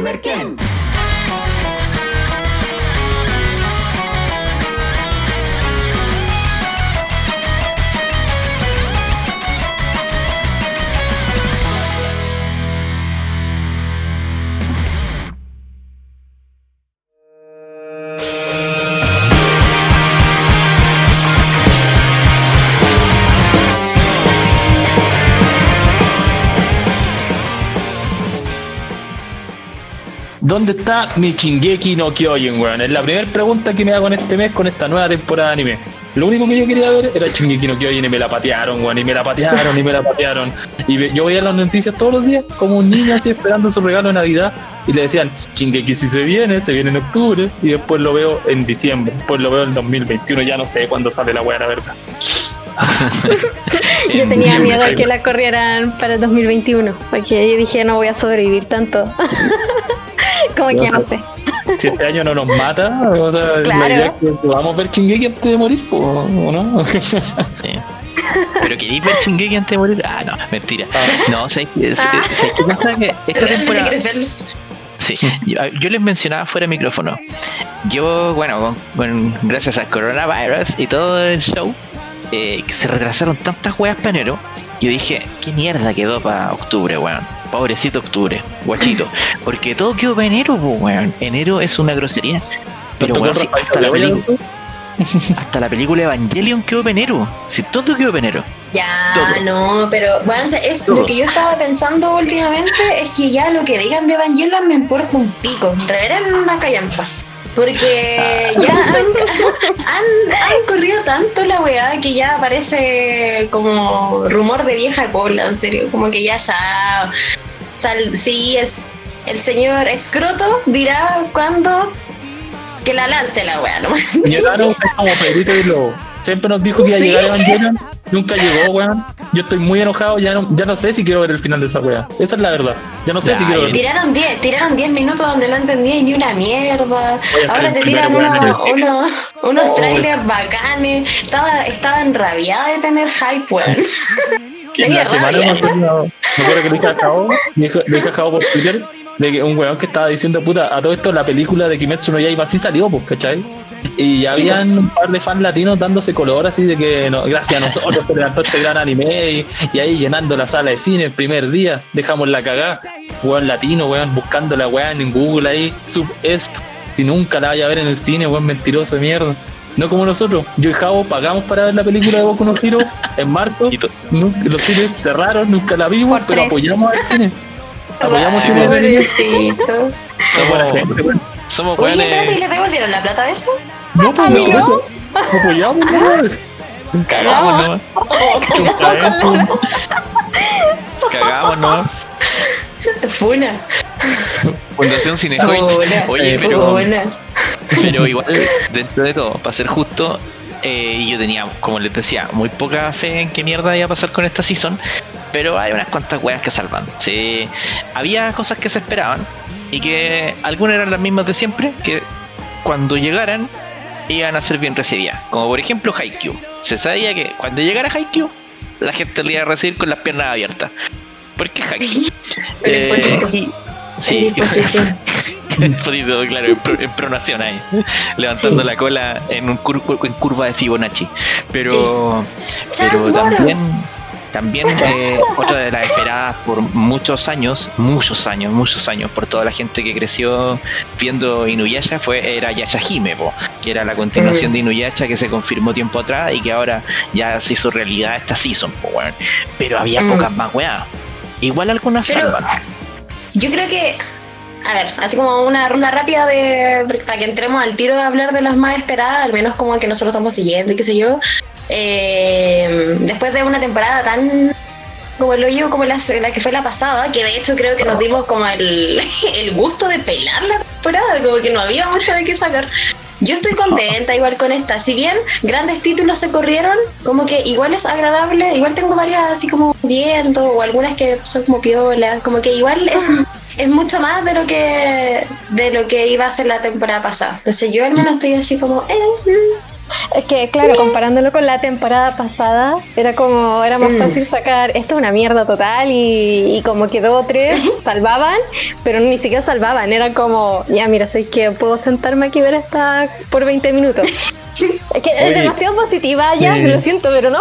con ¿Dónde está mi Shingeki no Kyojin, weón? Es la primera pregunta que me hago en este mes con esta nueva temporada de anime. Lo único que yo quería ver era Shingeki no Kyojin y me la patearon, weón, y me la patearon y me la patearon. Y yo veía las noticias todos los días como un niño así esperando su regalo de Navidad y le decían, Shingeki si se viene, se viene en octubre y después lo veo en diciembre, después lo veo en 2021, ya no sé cuándo sale la weá, la verdad. Yo En tenía miedo de que la corrieran para el 2021, porque yo dije no voy a sobrevivir tanto. Como que no sé. Si este año no nos mata, o sea, la Claro. idea es que vamos a ver Shingeki antes de morir, po, ¿o no? Sí. Pero queréis ver Shingeki antes de morir. Ah, no, mentira. No, sé que Ah. qué pasa que esta ¿Realmente temporada. Sí, yo, yo les mencionaba fuera de micrófono. Yo, bueno, con- con- gracias al coronavirus y todo el show, eh, que se retrasaron tantas weas para enero. Yo dije, ¿qué mierda quedó para octubre, weón? Pobrecito octubre, guachito. Porque todo quedó para enero, weón. Enero es una grosería. Pero, weón, sí, hasta, la pelicu- hasta la película Evangelion quedó para enero. Si todo quedó para enero. Ya, Todo. no, pero bueno, es Todo. lo que yo estaba pensando últimamente es que ya lo que digan de Evangelion me importa un pico. Reverenda callampa. Porque ya han, han- han corrido tanto la weá que ya parece como rumor de vieja cola, en serio. Como que ya ya. Sal, sí, es. El señor Escroto dirá cuándo que la lance la weá nomás. Llegaron como Pedrito y Lobo. Siempre nos dijo que iba a Sí. llegar Evangelion. Nunca llegó, weón. Yo estoy muy enojado. Ya no, ya no sé si quiero ver el final de esa weá. Esa es la verdad. Ya no sé Ya, si quiero ver. Tiraron 10, tiraron 10 minutos donde no entendía ni una mierda. Ahora te tiran en el unos, cine. unos, unos Oh. trailers bacanes. Estaba, estaba enrabiada de tener hype, weón. La semana me acuerdo, me acuerdo que le dije, a Jao por Twitter de que un weón que estaba diciendo puta, a todo esto la película de Kimetsu no Yaiba sí salió, pues, ¿cachai? Y ya Sí, habían un par de fans latinos dándose color así de que no, gracias a nosotros se levantó este gran anime y, y ahí llenando la sala de cine el primer día, dejamos la cagada, weón latino, weón, buscando la weón en Google ahí, sub es si nunca la vaya a ver en el cine, weón mentiroso de mierda. No como nosotros, yo y Javo pagamos para ver la película de Boku no Hero en marzo Nunca- los cines cerraron, nunca la vimos, Por pero tres. apoyamos al cine. Apoyamos Sí, cine niños. Pobrecito. Somos buena gente, weón. Somos Oye, espérate, ¿y le devolvieron la plata de eso? No, pues A mí no, no. Apoyamos, weón. Cagamos, ¿no? Chuncaento. Cagamos, ¿no? Funa. Fundación Cinejoy. Oye, Eh, pero, pero igual, dentro de todo, para ser justo, eh, yo tenía, como les decía, muy poca fe en qué mierda iba a pasar con esta season. Pero hay unas cuantas weas que salvan. Sí, había cosas que se esperaban y que algunas eran las mismas de siempre, que cuando llegaran iban a ser bien recibidas. Como por ejemplo Haikyuu. Se sabía que cuando llegara Haikyuu, la gente le iba a recibir con las piernas abiertas. Porque Haikyuu. El y- disposición. el potito, claro, en, pro- en pronación ahí, levantando Sí. la cola en, un cur- en curva de Fibonacci. Pero, pero también, también eh, otra de las esperadas por muchos años, muchos años, muchos años, por toda la gente que creció viendo Inuyasha, fue, era Yashahime, po, que era la continuación de Inuyasha que se confirmó tiempo atrás y que ahora ya se hizo realidad esta season, po, weón. Pero había Mm. pocas más weas. Igual algunas Pero- salvan. Yo creo que, a ver, así como una ronda rápida de para que entremos al tiro de hablar de las más esperadas, al menos como que nosotros estamos siguiendo y qué sé yo. Eh, después de una temporada tan como lo digo, como la, la que fue la pasada, que de hecho creo que nos dimos como el, el gusto de pelar la temporada, como que no había mucho de qué sacar. Yo estoy contenta igual con esta. Si bien grandes títulos se corrieron, como que igual es agradable. Igual tengo varias así como viendo, o algunas que son como piola. Como que igual es, es mucho más de lo que de lo que iba a ser la temporada pasada. Entonces yo al menos estoy así como, eh, mm, Es que, claro, comparándolo con la temporada pasada, era como, era más Mm. fácil sacar, esto es una mierda total, y, y como que dos o tres salvaban, pero ni siquiera salvaban, era como, ya mira, sé que puedo sentarme aquí y ver esta por 20 minutos. Es que. Es demasiado positiva ya, Sí. lo siento, pero no.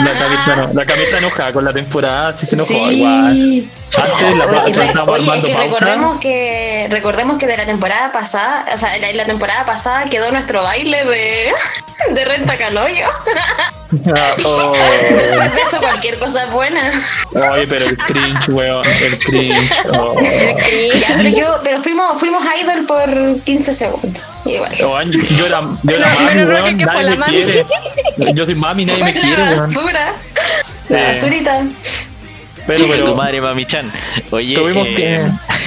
La camita, no, la camita enojada con la temporada, sí se enojó Sí. igual. Antes la Oye, re- oye, es que recordemos que recordemos que de la temporada pasada, o sea, en la temporada pasada quedó nuestro baile de, de renta caloyo. Ah, oh. Después de eso cualquier cosa es buena. Oye, pero el cringe, weón, el cringe. oh. Ya, pero yo, pero fuimos, fuimos idol por 15 segundos. Igual. Yo era, yo Pero- mami, weón, que fue nadie la me mami. quiere. Yo soy mami, nadie me quiere, la weón. basura. La Sí. basurita. Pero, Tu pero, madre Mami-chan. Oye, tuvimos eh,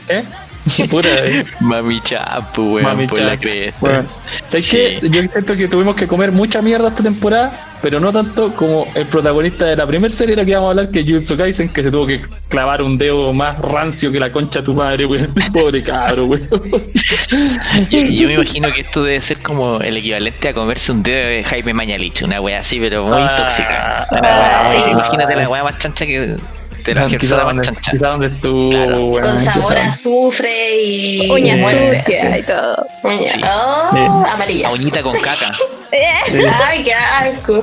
que. ¿Eh? Puta, eh. Mami-chan, pues, weón, Mami por la cresta. Bueno, ¿sabes Sí. qué? Yo siento que tuvimos que comer mucha mierda esta temporada, pero no tanto como el protagonista de la primera serie de la que vamos a hablar, que es Kaisen, que se tuvo que clavar un dedo más rancio que la concha de tu madre, weón. Pobre cabro, weón. Yo, yo me imagino que esto debe ser como el equivalente a comerse un dedo de Jaime Mañalich, una wea así, pero muy Ah, tóxica. ah, Una wea- sí. Imagínate la wea más chancha que la Quizá donde, chancha. quizá donde estuvo, Claro. weón. Con sabor a azufre y. Uña muerte, sucia y todo. Uña. Sí. Oh, uñita con caca. Sí. Ay, qué asco.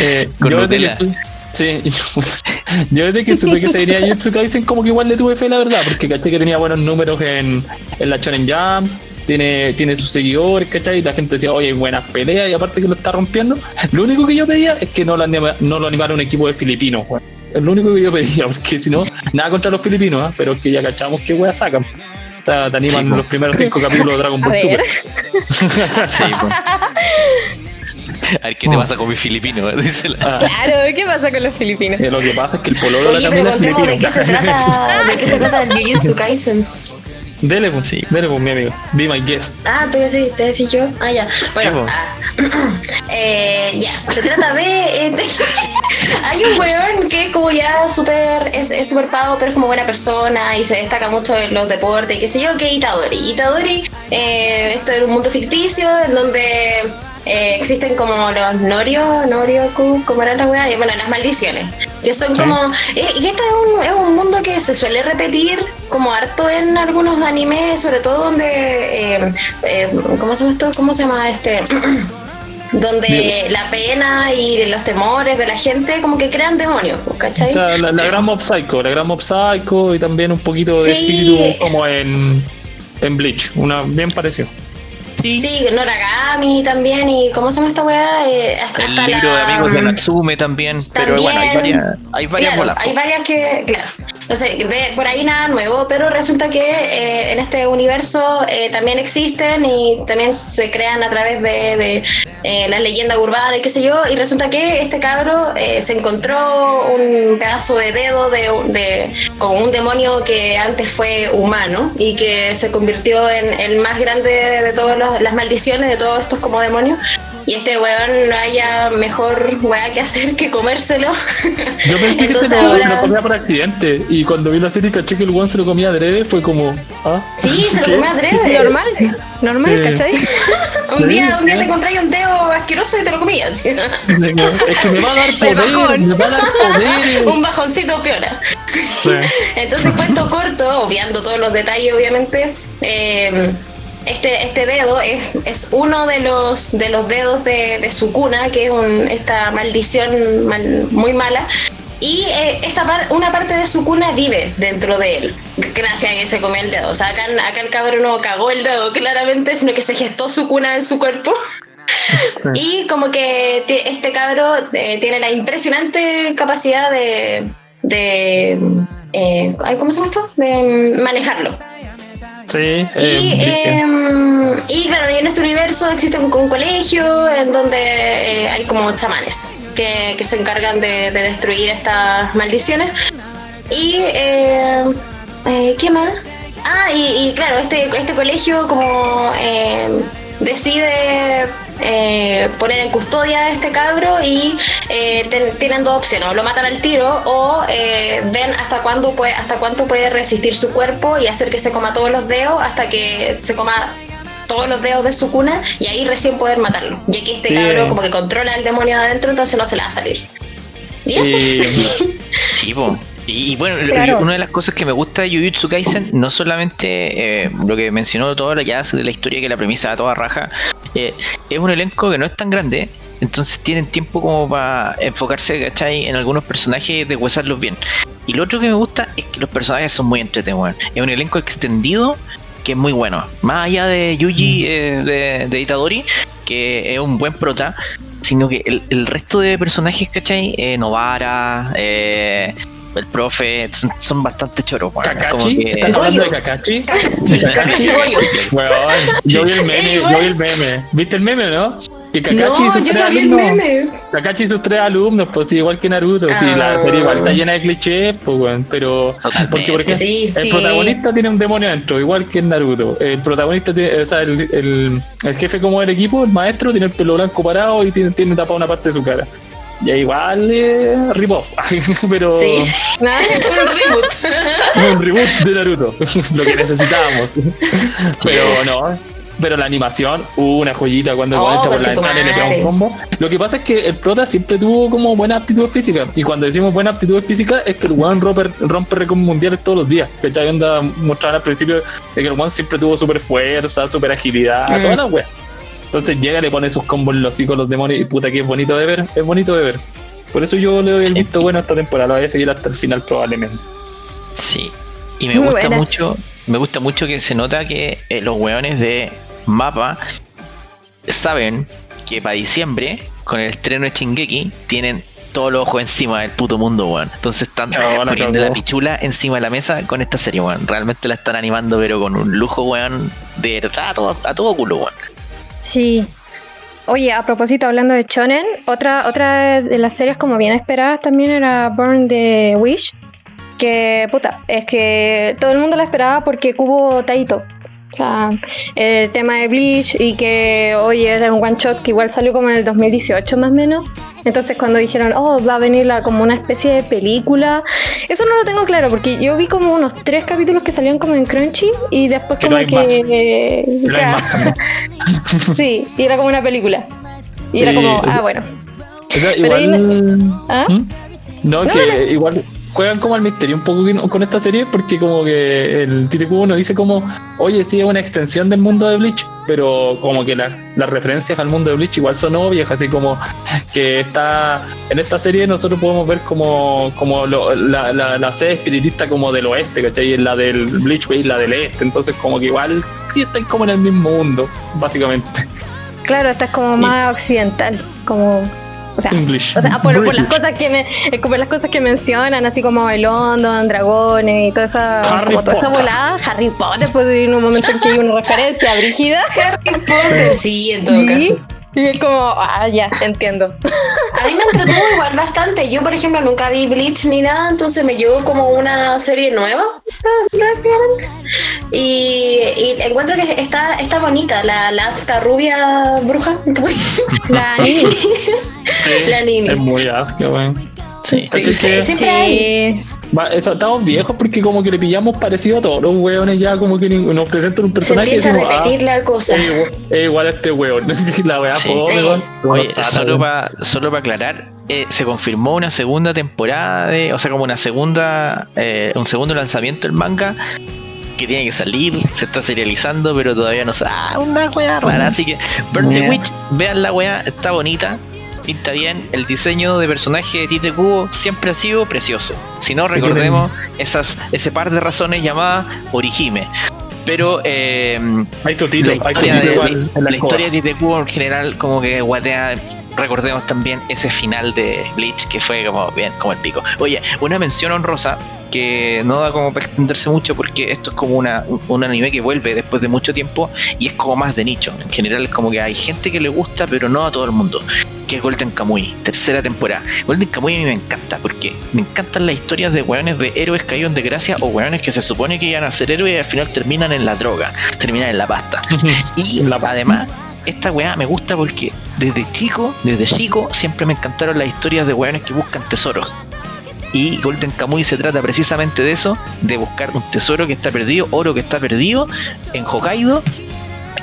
Eh, Con yo desde que Sí, yo desde que supe que se venía Jujutsu Kaisen como que igual le tuve fe la verdad, porque caché que tenía buenos números en, en la Shonen Jump, tiene, tiene sus seguidores, ¿cachai? Y la gente decía, oye, buenas peleas y aparte que lo está rompiendo. Lo único que yo pedía es que no lo, anima- no lo animara un equipo de filipinos. Es lo único que yo pedía, porque si no, nada contra los filipinos, ¿ah? pero es que ya cachamos qué weas sacan. O sea, te animan Sí, los primeros cinco capítulos de Dragon Ball. Super. Sí, pues. A ver qué te pasa con mi filipino, dice la. Ah, Claro, ¿qué pasa con los filipinos? eh, lo que pasa es que el pololo de Oye, la pero es contemos de qué se filipino. trata, de qué se trata el Jujutsu Kaisen. Dele, pues, sí. Dele, pues, mi amigo. Be my guest. Ah, te decís, te decís yo. Ah, ya. Bueno, Sí, ah, eh, ya. Se trata de. eh, de- hay un weón que es como ya súper. Es es súper pago, pero es como buena persona y se destaca mucho en los deportes, y qué sé yo, que Itadori. Itadori, eh, esto es un mundo ficticio en donde eh, existen como los Norio, Norioku, como era la weá, y bueno, las maldiciones. Que son Sí. como. eh, y este es un, es un mundo que se suele repetir como harto en algunos animes, sobre todo donde. eh, eh, ¿Cómo se llama esto? ¿Cómo se llama este? donde la pena y los temores de la gente como que crean demonios, pues, ¿cachai? O sea, la, la gran Mob Psycho, la gran Mob Psycho y también un poquito de Sí. espíritu como en, en Bleach. Una bien parecido. Sí, Noragami también, y ¿cómo se llama esta weá? Eh, hasta, El libro la- de amigos de Natsume también. Pero bueno, hay También. varias, hay varias Claro, bolas. hay varias que, claro, no sé, de- por ahí nada nuevo, pero resulta que eh, en este universo eh, también existen y también se crean a través de, de, eh, las leyendas urbanas y qué sé yo, y resulta que este cabro eh, se encontró un pedazo de dedo de, de con un demonio que antes fue humano y que se convirtió en el más grande de, todas las maldiciones de todos estos como demonios. Y este weón no haya mejor weá que hacer que comérselo. Yo pensé Entonces que se lo, ahora- lo comía por accidente. Y cuando vi la serie y caché que el one se lo comía adrede, fue como. ¿ah? Sí, se lo come adrede. Normal, normal, Sí. ¿cachai? Un día, un día sí. te encontráis un dedo asqueroso y te lo comías. Es que me va a dar poder, bajón. me va a dar poder. un bajoncito piola. Sí. Entonces, cuento corto, obviando todos los detalles, obviamente. eh, este, este dedo es, es uno de los, de los dedos de, de su cuna, que es un- esta maldición mal- muy mala. Y eh, esta par- una parte de su cuna vive dentro de él, gracias a que se comió el dedo. O sea, acá, acá el cabrón no cagó el dedo claramente, sino que se gestó su cuna en su cuerpo. Y como que este cabro eh, tiene la impresionante capacidad de, de eh, ¿cómo se llama esto? De mm, manejarlo. Sí, y, eh, em, y claro, y en este universo existe un, un colegio en donde eh, hay como chamanes que, que se encargan de, de destruir estas maldiciones. Y, eh, ¿qué más? Ah, y, y claro, este, este colegio como eh, decide eh, poner en custodia a este cabro y eh, ten- tienen dos opciones, o lo matan al tiro o eh, ven hasta cuándo puede, hasta cuánto puede resistir su cuerpo y hacer que se coma todos los dedos hasta que se coma todos los dedos de su cuna y ahí recién poder matarlo. Ya que este Sí. cabro como que controla el demonio adentro, entonces no se le va a salir. Y eso. Y- Sí, po. Y, y bueno, Claro. una de las cosas que me gusta de Jujutsu Kaisen, no solamente eh, lo que mencionó todo lo que hace de la historia, que la premisa a toda raja, eh, es un elenco que no es tan grande, entonces tienen tiempo como para enfocarse, ¿cachai? En algunos personajes y deshuesarlos bien. Y lo otro que me gusta es que los personajes son muy entretenidos. Es un elenco extendido que es muy bueno. Más allá de Yuji, eh, de, de Itadori, que es un buen prota, sino que el, el resto de personajes, ¿cachai? Eh, Novara, eh, el profe, son, son bastante choros. que- ¿Estás hablando de? Sí, Goyo. Weón, yo vi el meme, yo vi el meme. ¿Viste el meme, no? Que Kakashi y No, sus yo tres no vi el alumnos. meme. Kakashi y sus tres alumnos, pues sí, igual que Naruto. Sí, la Ah. serie igual está llena de clichés, pues weón. Pero. Totalmente. Porque, por ejemplo, Sí, el sí. protagonista tiene un demonio adentro, igual que en Naruto. El protagonista, tiene, o sea, el, el, el jefe como del equipo, el maestro, tiene el pelo blanco parado y tiene, tiene tapada una parte de su cara. Y ahí igual eh, rip-off, pero Sí. Nada. Un reboot. un reboot de Naruto, lo que necesitábamos. Pero no, pero la animación, uh, una joyita cuando Oh, entra por la ventana y le pega un combo. Lo que pasa es que el prota siempre tuvo como buena aptitud física. Y cuando decimos buena aptitud física, es que el weón rompe, rompe récords mundiales todos los días. Que ya onda mostraban al principio de que el weón siempre tuvo super fuerza, super agilidad, Mm. toda la wea. Entonces llega, le pone sus combos en los hocico los demonios y puta que es bonito de ver, es bonito de ver. Por eso yo le doy el visto bueno a esta temporada, la voy a seguir hasta el final probablemente. Sí. Y me Muy gusta buena. mucho, me gusta mucho que se nota que eh, los weones de mapa saben que para diciembre, con el estreno de Shingeki, tienen todos los ojos encima del puto mundo, weón. Entonces están la poniendo la pichula encima de la mesa con esta serie, weón. Realmente la están animando, pero con un lujo, weón, de verdad a todo, a todo culo, weón. Sí. Oye, a propósito, hablando de Shonen, otra, otra de las series como bien esperadas también era Burn the Wish. Que, puta, es que todo el mundo la esperaba porque cubo Taito. O sea, el tema de Bleach y que, oye, era un one shot que igual salió como en el 2018 más o menos. Entonces cuando dijeron, oh, va a venir la, como una especie de película, eso no lo tengo claro porque yo vi como unos tres capítulos que salían como en Crunchy y después Que como no que... No claro. Sí, y era como una película. Y Sí, era como, ah, bueno. Pero ahí. ¿Ah? ¿Mm? No, No, que no. igual juegan como al misterio un poco con- esta serie porque como que el Tite Cubo nos dice como, oye, sí es una extensión del mundo de Bleach, pero como que la- las referencias al mundo de Bleach igual son obvias, así como que está en esta serie nosotros podemos ver como, como lo- la, la, la sede espiritista como del oeste, ¿cachai? Y la del Bleach y la del este, entonces como que igual sí están como en el mismo mundo, básicamente. Claro, esta es como más occidental, como, o sea, English. o sea por, por las cosas que me, eh, por las cosas que mencionan, así como el London, dragones y toda esa, Harry como toda esa volada, Harry Potter, pues en un momento en que hay una referencia brígida, Harry Potter, sí, en todo Sí. caso. Y es como, ah, ya, entiendo. A mí me entretuvo igual bastante. Yo, por ejemplo, nunca vi Bleach ni nada, entonces me llegó como una serie nueva, ah, prácticamente. Y, y encuentro que está, está bonita, la, la Asuka rubia bruja. La Nini. la Nini. Es muy asco, weón. Sí. Sí, ¿Cachai sí, siempre hay. Va, eso, estamos viejos porque como que le pillamos parecido a todos los weones ya como que nos presentan un Se personaje y empieza a decimos, repetir la ah, cosa. es, igual, es igual a este weón. la weá Sí. pobre. Oye, solo para solo para aclarar, eh, se confirmó una segunda temporada de, o sea, como una segunda, eh, un segundo lanzamiento del manga que tiene que salir, se está serializando, pero todavía no sabe. Ah, una weá rara. Así que Burn the Yeah. Witch, vean la weá, está bonita, pinta bien. El diseño de personaje de Tite Kubo siempre ha sido precioso. Si no, recordemos esas, ese par de razones llamadas Orihime. Pero eh, Hay totito, la hay historia, totito de, igual la- en la, historia de Tite en general como que guatea recordemos también ese final de Bleach que fue como bien como el pico oye una mención honrosa que no da como para extenderse mucho porque esto es como una, un- un anime que vuelve después de mucho tiempo y es como más de nicho en general es como que hay gente que le gusta pero no a todo el mundo que es Golden Kamuy, tercera temporada. Golden Kamuy a mí me encanta porque me encantan las historias de weones de héroes caídos de gracia o weones que se supone que iban a ser héroes y al final terminan en la droga, terminan en la pasta. Y La además, esta weá me gusta porque desde chico, desde chico, siempre me encantaron las historias de weones que buscan tesoros. Y Golden Kamuy se trata precisamente de eso, de buscar un tesoro que está perdido, oro que está perdido en Hokkaido.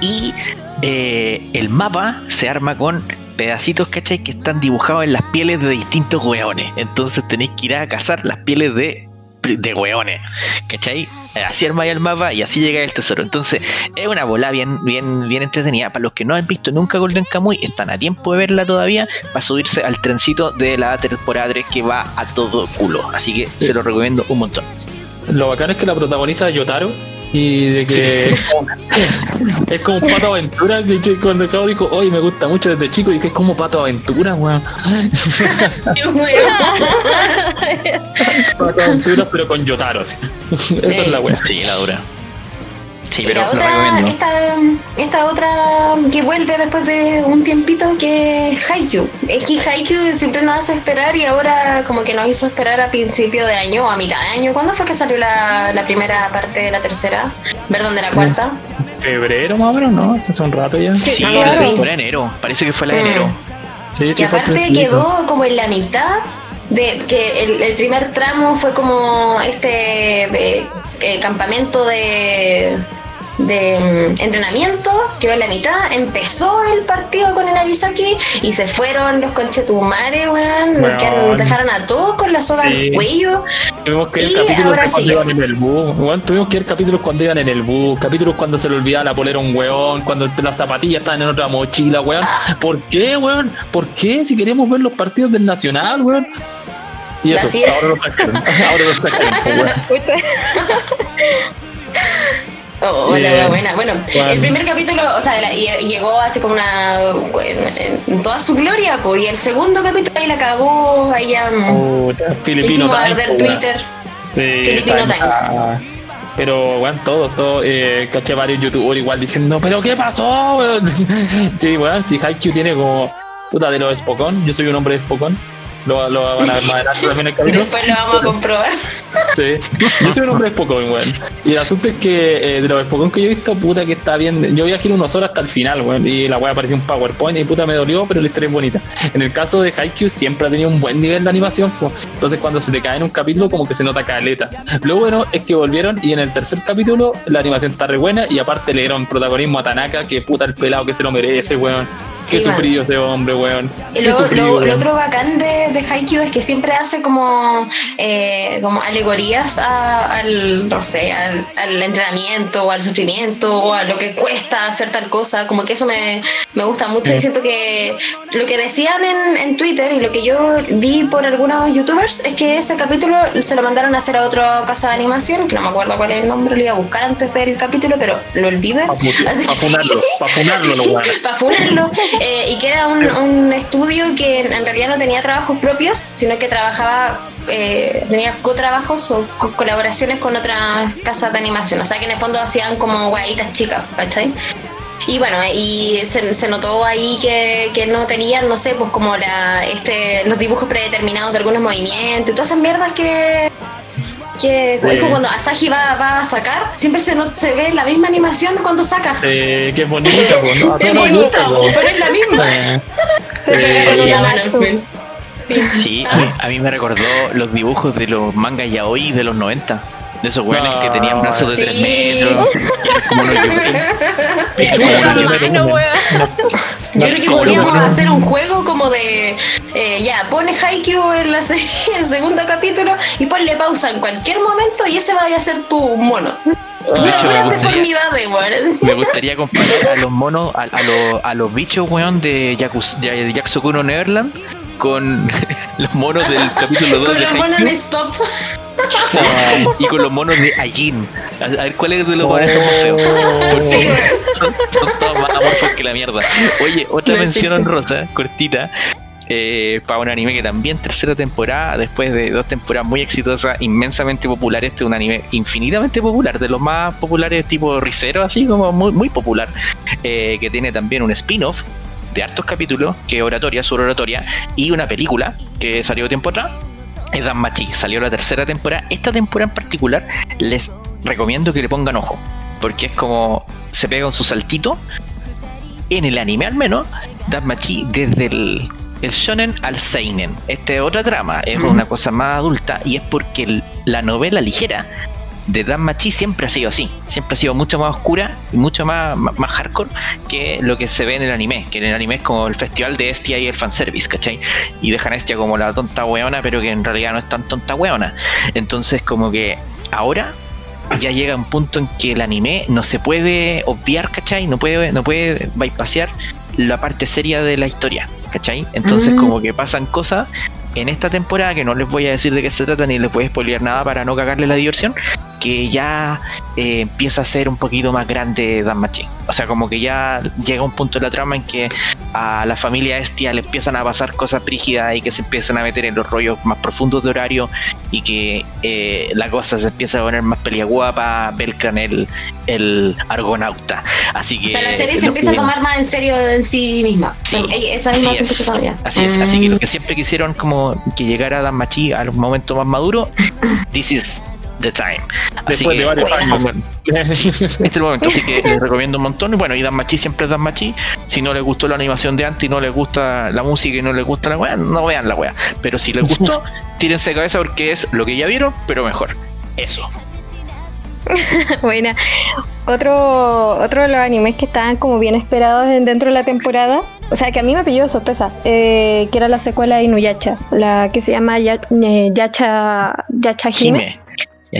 Y eh, el mapa se arma con pedacitos, ¿cachai? Que están dibujados en las pieles de distintos hueones. Entonces tenéis que ir a cazar las pieles de, de hueones, ¿cachai? Así armáis el mapa y así llega el tesoro. Entonces es una bola bien, bien, bien entretenida. Para los que no han visto nunca Golden Kamuy, están a tiempo de verla todavía para subirse al trencito de la temporada 3 que va a todo culo. Así que se lo recomiendo un montón. Lo bacán es que la protagoniza Yotaro y de que es como un pato aventura que cuando acabo dijo, oye me gusta mucho desde chico y que es como pato aventura, weón. pato aventura pero con Yotaro, así. Esa es la weá. Sí, la dura. Sí, pero la lo otra, esta, esta otra que vuelve después de un tiempito que es Haikyuu. Es que Haikyuu siempre nos hace esperar y ahora como que nos hizo esperar a principio de año o a mitad de año. ¿Cuándo fue que salió la, la primera parte de la tercera? Perdón, de la cuarta. Febrero más o menos, ¿no? Hace un rato ya. Sí, Sí, Ah, la sí. fue en enero. Parece que fue la de Mm. enero. sí, Y aparte quedó como en la mitad de que el, el primer tramo fue como este eh, eh, campamento de de mm, entrenamiento, quedó en la mitad, empezó el partido con el Arisaki y se fueron los conchetumares, weón, Weón. que dejaron a todos con la soga Sí. al cuello. Tuvimos que ir capítulos cuando iban en el bus. weón, tuvimos que ir capítulos cuando iban en el bus, capítulos cuando se le olvidaba la polera a un weón, cuando las zapatillas estaban en otra mochila, weón. ¿Por qué, weón? ¿Por qué? Si queríamos ver los partidos del Nacional, weón. Y eso, Así es. ahora lo sacaron. Ahora lo sacaron, weón. Oh, Bien. la wea buena. Bueno, Bueno. el primer capítulo, o sea, la- llegó así como una. en, toda su gloria, pues. Y el segundo capítulo ahí la acabó, ahí ya. mm, Puta, Filipino Time, pues. Twitter. Sí, Filipino Time. Pero, weón, todos, todos, eh, caché varios youtubers igual diciendo, ¿pero qué pasó, sí, weón, si Haikyuu tiene como, puta, de los Spokon, yo soy un hombre de Spokon, lo, lo van a ver más adelante también el capítulo. Después lo vamos a comprobar. Sí, yo soy un hombre de Spokon, weón. Y el asunto es que eh, de los Spokon que yo he visto, puta, que está bien. Yo vi aquí unos horas hasta el final, weón. Y la weá parecía un PowerPoint y puta me dolió, pero la historia es bonita. En el caso de Haikyuu siempre ha tenido un buen nivel de animación, pues. Entonces cuando se te cae en un capítulo, como que se nota caleta. Lo bueno es que volvieron y en el tercer capítulo la animación está re buena y aparte le dieron protagonismo a Tanaka, que puta el pelado que se lo merece, weón. Qué Sí, sufrido ese hombre, weón. Y luego, sufrido, lo, lo weón. otro bacán de, de Haikyuu es que siempre hace como, eh, como alegorías a- al, no sé, al, al entrenamiento o al sufrimiento o a lo que cuesta hacer tal cosa. Como que eso me, me gusta mucho Sí. y siento que lo que decían en, en Twitter y lo que yo vi por algunos youtubers es que ese capítulo se lo mandaron a hacer a otra casa de animación, que no me acuerdo cuál es el nombre, lo iba a buscar antes del capítulo, pero lo olvidé. Para funarlo, para funarlo, para funarlo, eh, y que era un, un estudio que en en realidad no tenía trabajos propios, sino que trabajaba, eh, tenía cotrabajos o co- colaboraciones con otras casas de animación, o sea que en el fondo hacían como guaitas chicas, ¿cachai? Y bueno, y se, se notó ahí que, que no tenían, no sé, pues como la, este, los dibujos predeterminados de algunos movimientos y todas esas mierdas que, que Sí. dijo cuando Asahi va, va a sacar, siempre se, no- se ve la misma animación cuando saca. Eh, qué bonita, pues, ¿no? Es bonita, pues. pero es la misma. Eh, Se con Eh, una Sí, a mí, a mí me recordó los dibujos de los mangas yaoi de los 90. De esos weones que tenían brazos de Sí. 3 metros. como yo creo que podríamos hacer un juego como de eh, ya, pone Haikyuu en la se- en el segundo capítulo y ponle pausa en cualquier momento y ese vaya a ser tu mono. De hecho, me gustaría, me gustaría comparar a los monos, a, a los, a los bichos, weón, de, Yakus, de Yakusokuno Neverland con los monos del capítulo 2 Con de los monos stop. Sí, y con los monos de Ajin. A, a ver cuál es de los monos son más feos. Sí, son, son todos más amorfos que la mierda. Oye, otra No mención existe. honrosa, cortita. eh, para un anime que también tercera temporada, después de dos temporadas muy exitosas, inmensamente popular, este es un anime infinitamente popular, de los más populares tipo Ricero, así como muy, muy popular, eh, que tiene también un spin-off de hartos capítulos, que es oratoria, sobre oratoria, y una película que salió tiempo atrás, es Danmachi, salió la tercera temporada. Esta temporada en particular les recomiendo que le pongan ojo, porque es como se pega un su saltito. En el anime al menos, Danmachi desde el, el shonen al seinen. Esta es otra trama, es una cosa más adulta y es porque el- la novela ligera de Danmachi siempre ha sido así. Siempre ha sido mucho más oscura y mucho más, más, más hardcore que lo que se ve en el anime. Que en el anime es como el festival de Estia y el fanservice, ¿cachai? Y dejan a Estia como la tonta weona, pero que en realidad no es tan tonta weona. Entonces, como que ahora ya llega un punto en que el anime no se puede obviar, ¿cachai? No puede, no puede bypasear la parte seria de la historia, ¿cachai? Entonces Mm. como que pasan cosas en esta temporada que no les voy a decir de qué se trata ni les voy a spoilear nada para no cagarle la diversión, que ya eh, empieza a ser un poquito más grande Dan Machi. O sea, como que ya llega un punto de la trama en que a la familia Estia le empiezan a pasar cosas brígidas y que se empiezan a meter en los rollos más profundos de horario y que eh, la cosa se empieza a poner más peliaguda para Belcran el, el argonauta. Así que O sea, la serie se empieza a tomar más en serio en sí misma. Sí, O sea, esa misma así se es, empieza a. Así es, así que Mm. lo que siempre quisieron como que llegara Dan Machi al momento más maduro, this is the time. Así Después que, de varios este es el momento, así que les recomiendo un montón. Y bueno, y Dan Machi siempre es Dan Machi. Si no les gustó la animación de antes y no les gusta la música y no les gusta la weá, no vean la weá. Pero si les gustó, tírense de cabeza porque es lo que ya vieron, pero mejor. Eso. Buena. Otro, otro de los animes que estaban como bien esperados en- dentro de la temporada, o sea que a mí me pilló sorpresa, eh, que era la secuela de Inuyasha, la que se llama Ya- eh, Yacha, Yacha Hime.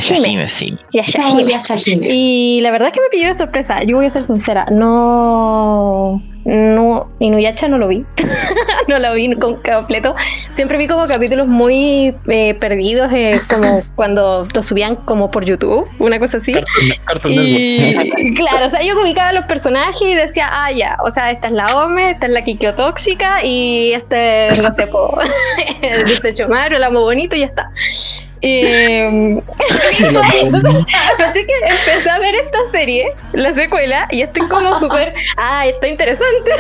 Jime, sí. Yacha No, Hime. ya está Jime. Y la verdad es que me pilló de sorpresa. Yo voy a ser sincera, no, no Inuyasha no lo vi, no lo vi con completo. Siempre vi como capítulos muy eh, perdidos, eh, como cuando lo subían como por YouTube, una cosa así. Cartoon, Cartoon. Y claro, o sea, yo ubicaba los personajes y decía, ah, ya, o sea, esta es la Ome, esta es la Kikyo tóxica y este, no sé, po, el desecho Mario, el amo bonito y ya está. Y, entonces, así que empecé a ver esta serie, la secuela, y estoy como súper, ah, está interesante.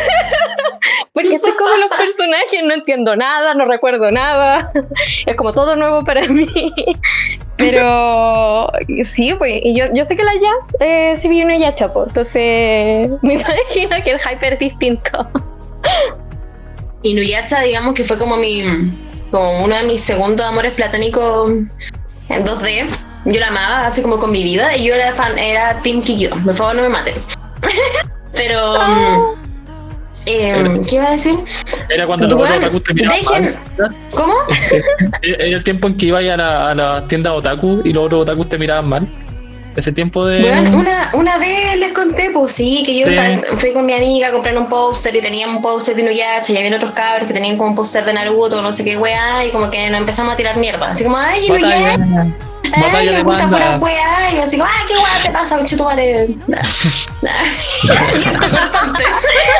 Porque estoy como los personajes, no entiendo nada, no recuerdo nada. Es como todo nuevo para mí. Pero sí, pues, y yo, yo sé que la jazz eh, sí viene ya chapo, entonces me imagino que el hyper es distinto. Inuyasha, digamos que fue como mi como uno de mis segundos amores platónicos en 2D. Yo la amaba así como con mi vida y yo era fan, era Team Kikyo. Por favor, no me maten. Pero mm, eh, ¿qué iba a decir? Era cuando los Bueno, otros otakus te miraban dejen- mal. ¿Cómo? Era el tiempo en que iba a la, a la tienda otaku y los otros otakus te miraban mal. Ese tiempo de. Bueno, una, una vez les conté, pues sí, que yo Sí. estaba- fui con mi amiga a comprar un póster y teníamos un póster de Inuyasha y había otros cabros que tenían como un póster de Naruto, no sé qué weá, y como que nos empezamos a tirar mierda. Así como, ay, Inuyasha, ay, me gusta pura bandas. weá, y yo así como, ay, qué weá te pasa, nah. Cortante.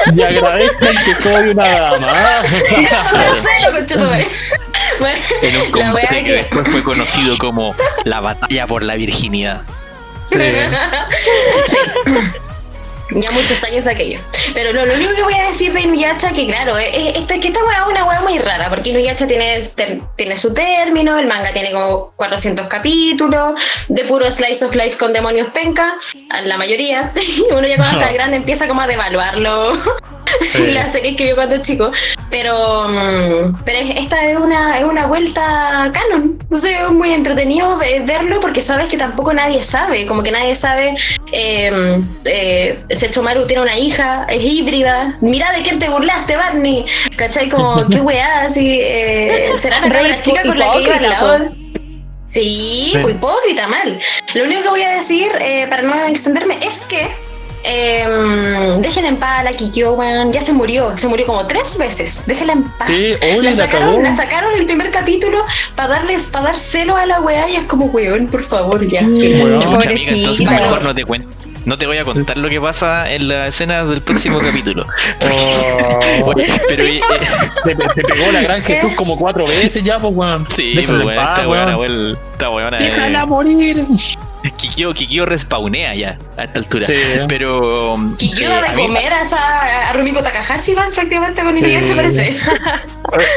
Y agradezcan que soy una dama. En un combate que... después fue conocido como la batalla por la virginidad. Sí. Sí. Ya muchos años de aquello. Pero no, lo único que voy a decir de Inuyasha, que claro, es, que esta weá es una weá muy rara, porque Inuyasha tiene, ter- tiene su término, el manga tiene como 400 capítulos, de puro slice of life con demonios penca, la mayoría. Y uno ya cuando está grande empieza como a devaluarlo. Sí. la serie que vio cuando chico. Pero, mm, pero es- esta es una, es una vuelta canon. Entonces es muy entretenido ve- verlo porque sabes que tampoco nadie sabe. Como que nadie sabe. Eh, eh, Sechomaru tiene una hija, es híbrida. Mira de quién te burlaste, Barney. ¿Cachai? Como, qué weá, así. Eh, será la cabra chica con la que iba hipócrita, lado. Sí, Sí. muy hipócrita, mal. Lo único que voy a decir, eh, para no extenderme, es que eh, dejen en paz a la Kikyo, weón. Ya se murió. Se murió como tres veces. Déjenla en paz. Sí, oye, la, sacaron, la sacaron el primer capítulo para darles, para dar celo a la weá y es como, weón, por favor, ya. Sí, weón. Amiga, entonces mejor no te cuento. No te voy a contar lo que pasa en la escena del próximo capítulo. Oh, Oye, pero eh, se, se pegó la gran Jesús como cuatro veces ya, pues, weón. sí, pues paz, esta weón. weón, esta weona, eh, Déjala morir. Kikyo, Kikyo respawnea ya a esta altura. Sí. Pero Kikyo eh, da a de mí- comer a, esa, a Rumiko Takahashi más prácticamente con Sí. Inuyasha, parece.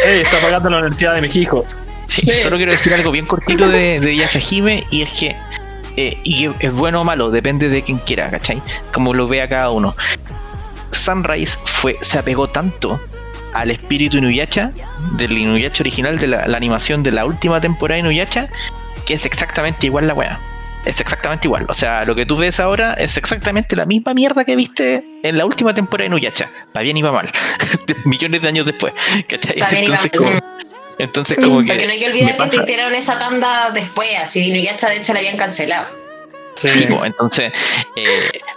Eh, está pagando la universidad de mis hijos. Sí, solo quiero decir algo bien cortito de, de Yashahime y es que eh, y que es bueno o malo, depende de quien quiera, ¿cachai? Como lo vea cada uno. Sunrise fue, se apegó tanto al espíritu Inuyasha, del Inuyasha original, de la, la animación de la última temporada de Inuyasha, que es exactamente igual la weá. Es exactamente igual. O sea, lo que tú ves ahora es exactamente la misma mierda que viste en la última temporada de Nuyacha. Va bien y va mal. Millones de años después. ¿cachai? Entonces, como, entonces como que. Porque no hay que olvidar que te tiraron esa tanda después, así Nuyacha de hecho la habían cancelado. Sí. Sí, po, entonces eh,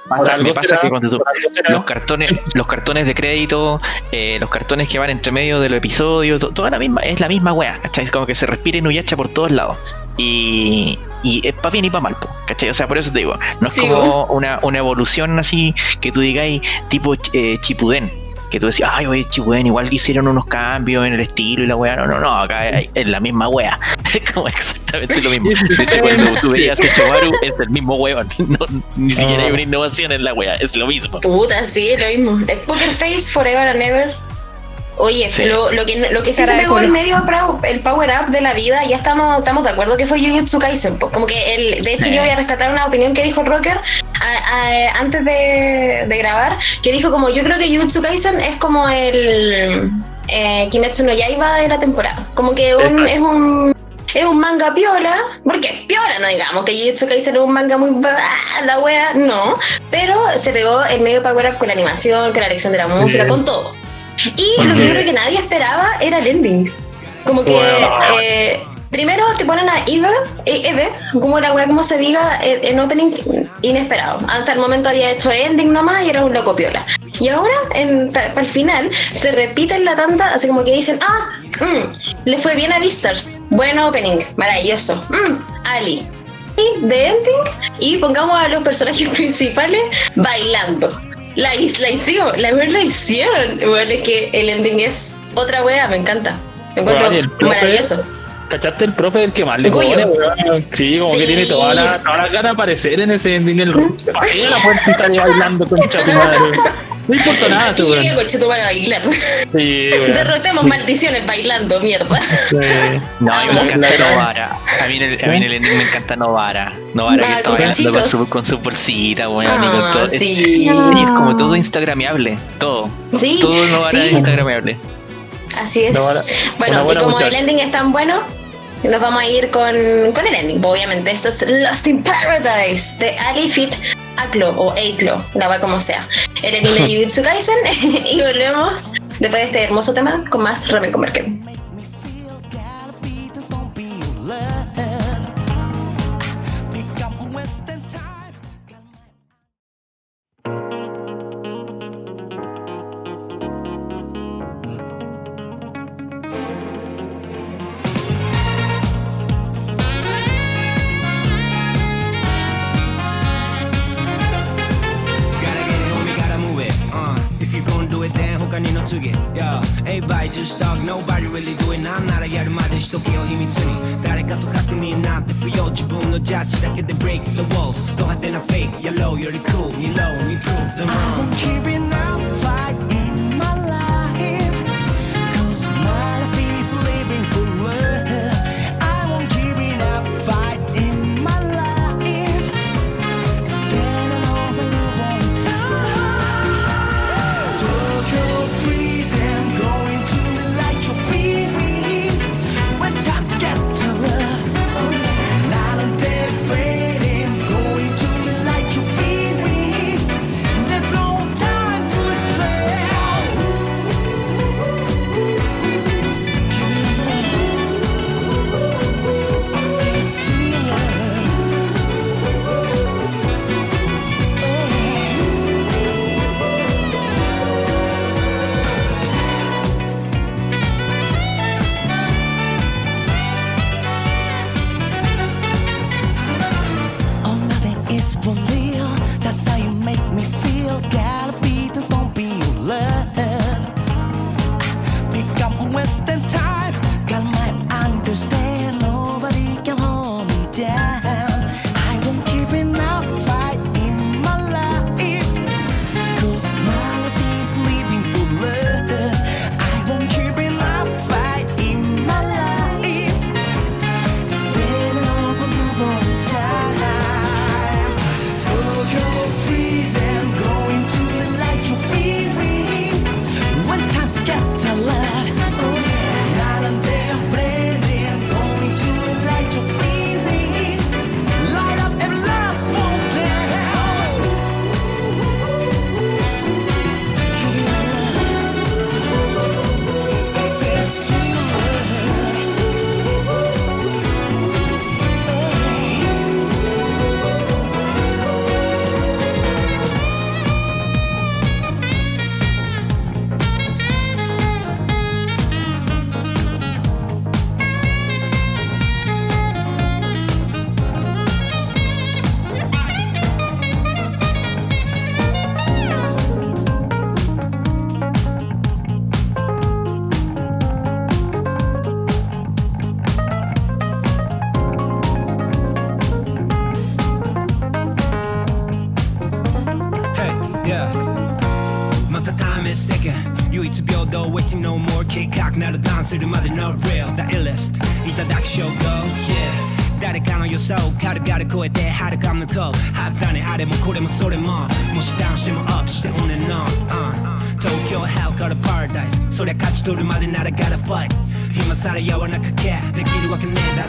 pasa- me pasa será, que cuando tú, los cartones, los cartones de crédito, eh, los cartones que van entre medio de los episodios, to- toda la misma, es la misma wea, ¿cachai? Es como que se respira Inuyasha por todos lados. Y, y es para bien y para mal, po, ¿cachai? O sea, por eso te digo, no es Sí, como una, una evolución así que tú digáis tipo eh, Chipuden. Que tú decías, ay, oye, Chipuden, igual hicieron unos cambios en el estilo y la wea. No, no, no, acá es la misma wea. Es como exactamente lo mismo. De hecho, cuando tú veías que Chomaru es el mismo weón. No, ni siquiera hay una innovación en la wea, es lo mismo. Puta, sí, lo mismo. Es Poker Face, Forever and Ever. Oye, Sí. lo, lo que, lo que sí se pegó culo. en medio el power up de la vida, ya estamos, estamos de acuerdo que fue Jujutsu Kaisen. Como que el, de hecho yo voy a rescatar una opinión que dijo Rocker a- a- antes de, de grabar, que dijo como yo creo que Jujutsu Kaisen es como el eh, Kimetsu no Yaiba de la temporada. Como que un- es un es un manga piola, porque piola no digamos que Jujutsu Kaisen es un manga muy ah, la wea, no, pero se pegó el medio power up con la animación, con la elección de la música, Bien. con todo. Y lo que yo creo que nadie esperaba era el ending. Como que Wow. eh, primero te ponen a Eve, eh, Eve, como la wea como se diga, eh, en opening inesperado. Hasta el momento había hecho ending nomás y era un loco piola. Y ahora, en, el final, se repite en la tanda, así como que dicen, ah, mm, le fue bien a Vistars. Buen opening, maravilloso. Mm, Ali. Y de ending, y pongamos a los personajes principales bailando. La, his- la verdad la hicieron. Bueno, es que el ending es otra wea, me encanta. Me encuentro Bueno, profe- maravilloso. ¿Cachaste el profe del que más le pone, weón? Sí, como que tiene toda la, toda la gana de aparecer en ese en el Patea la puerta y sale bailando con tu madre. No importa nada, Aquí tú, weón. el coche, tú vas a bailar. Sí, weón. Derrotemos maldiciones bailando, mierda. Sí. No, a mí me La- encanta Novara. A mí, en el, a mí el ending me encanta Novara. Novara Ah, que con está bailando con su, con su bolsita, weón. y con Ah, todo. Sí. y es como todo instagramiable. Todo. Sí, Todo Novara sí. es instagramiable. Así es. Buena- bueno, y como muchacha. el ending es tan bueno, nos vamos a ir con, con el ending. Obviamente, esto es Lost in Paradise de Ali Fit Aclo o Eiklo, la va como sea. El ending de Jujutsu Kaisen y volvemos después de este hermoso tema con más Ramen con Merkel.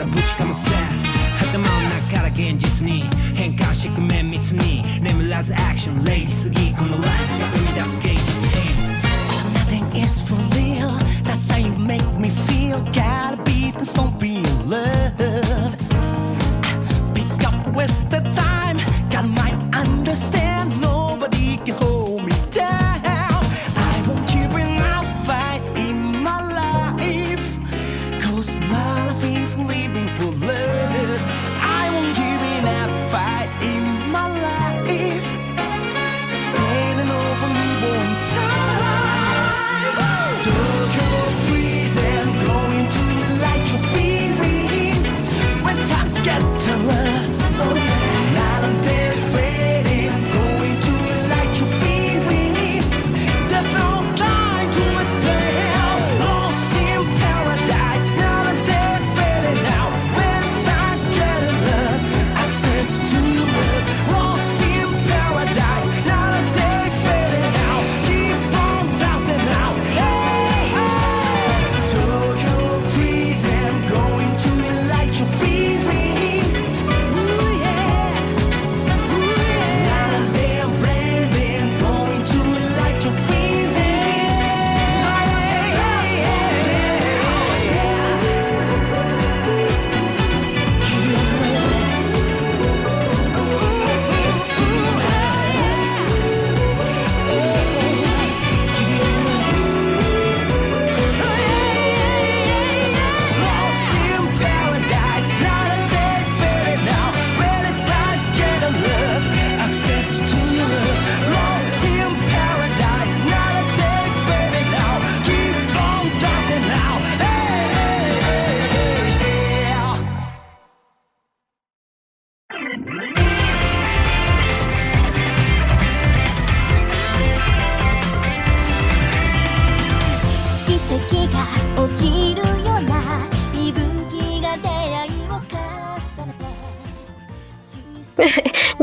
るわけねえだろぶちかませ頭の中から現実に変換してく綿密に眠らずアクションレイジすぎこのライフが生み出す芸術品 Nothing is for real. That's how you make me feel. Gotta beat this don't be in love. Pick up wasted time.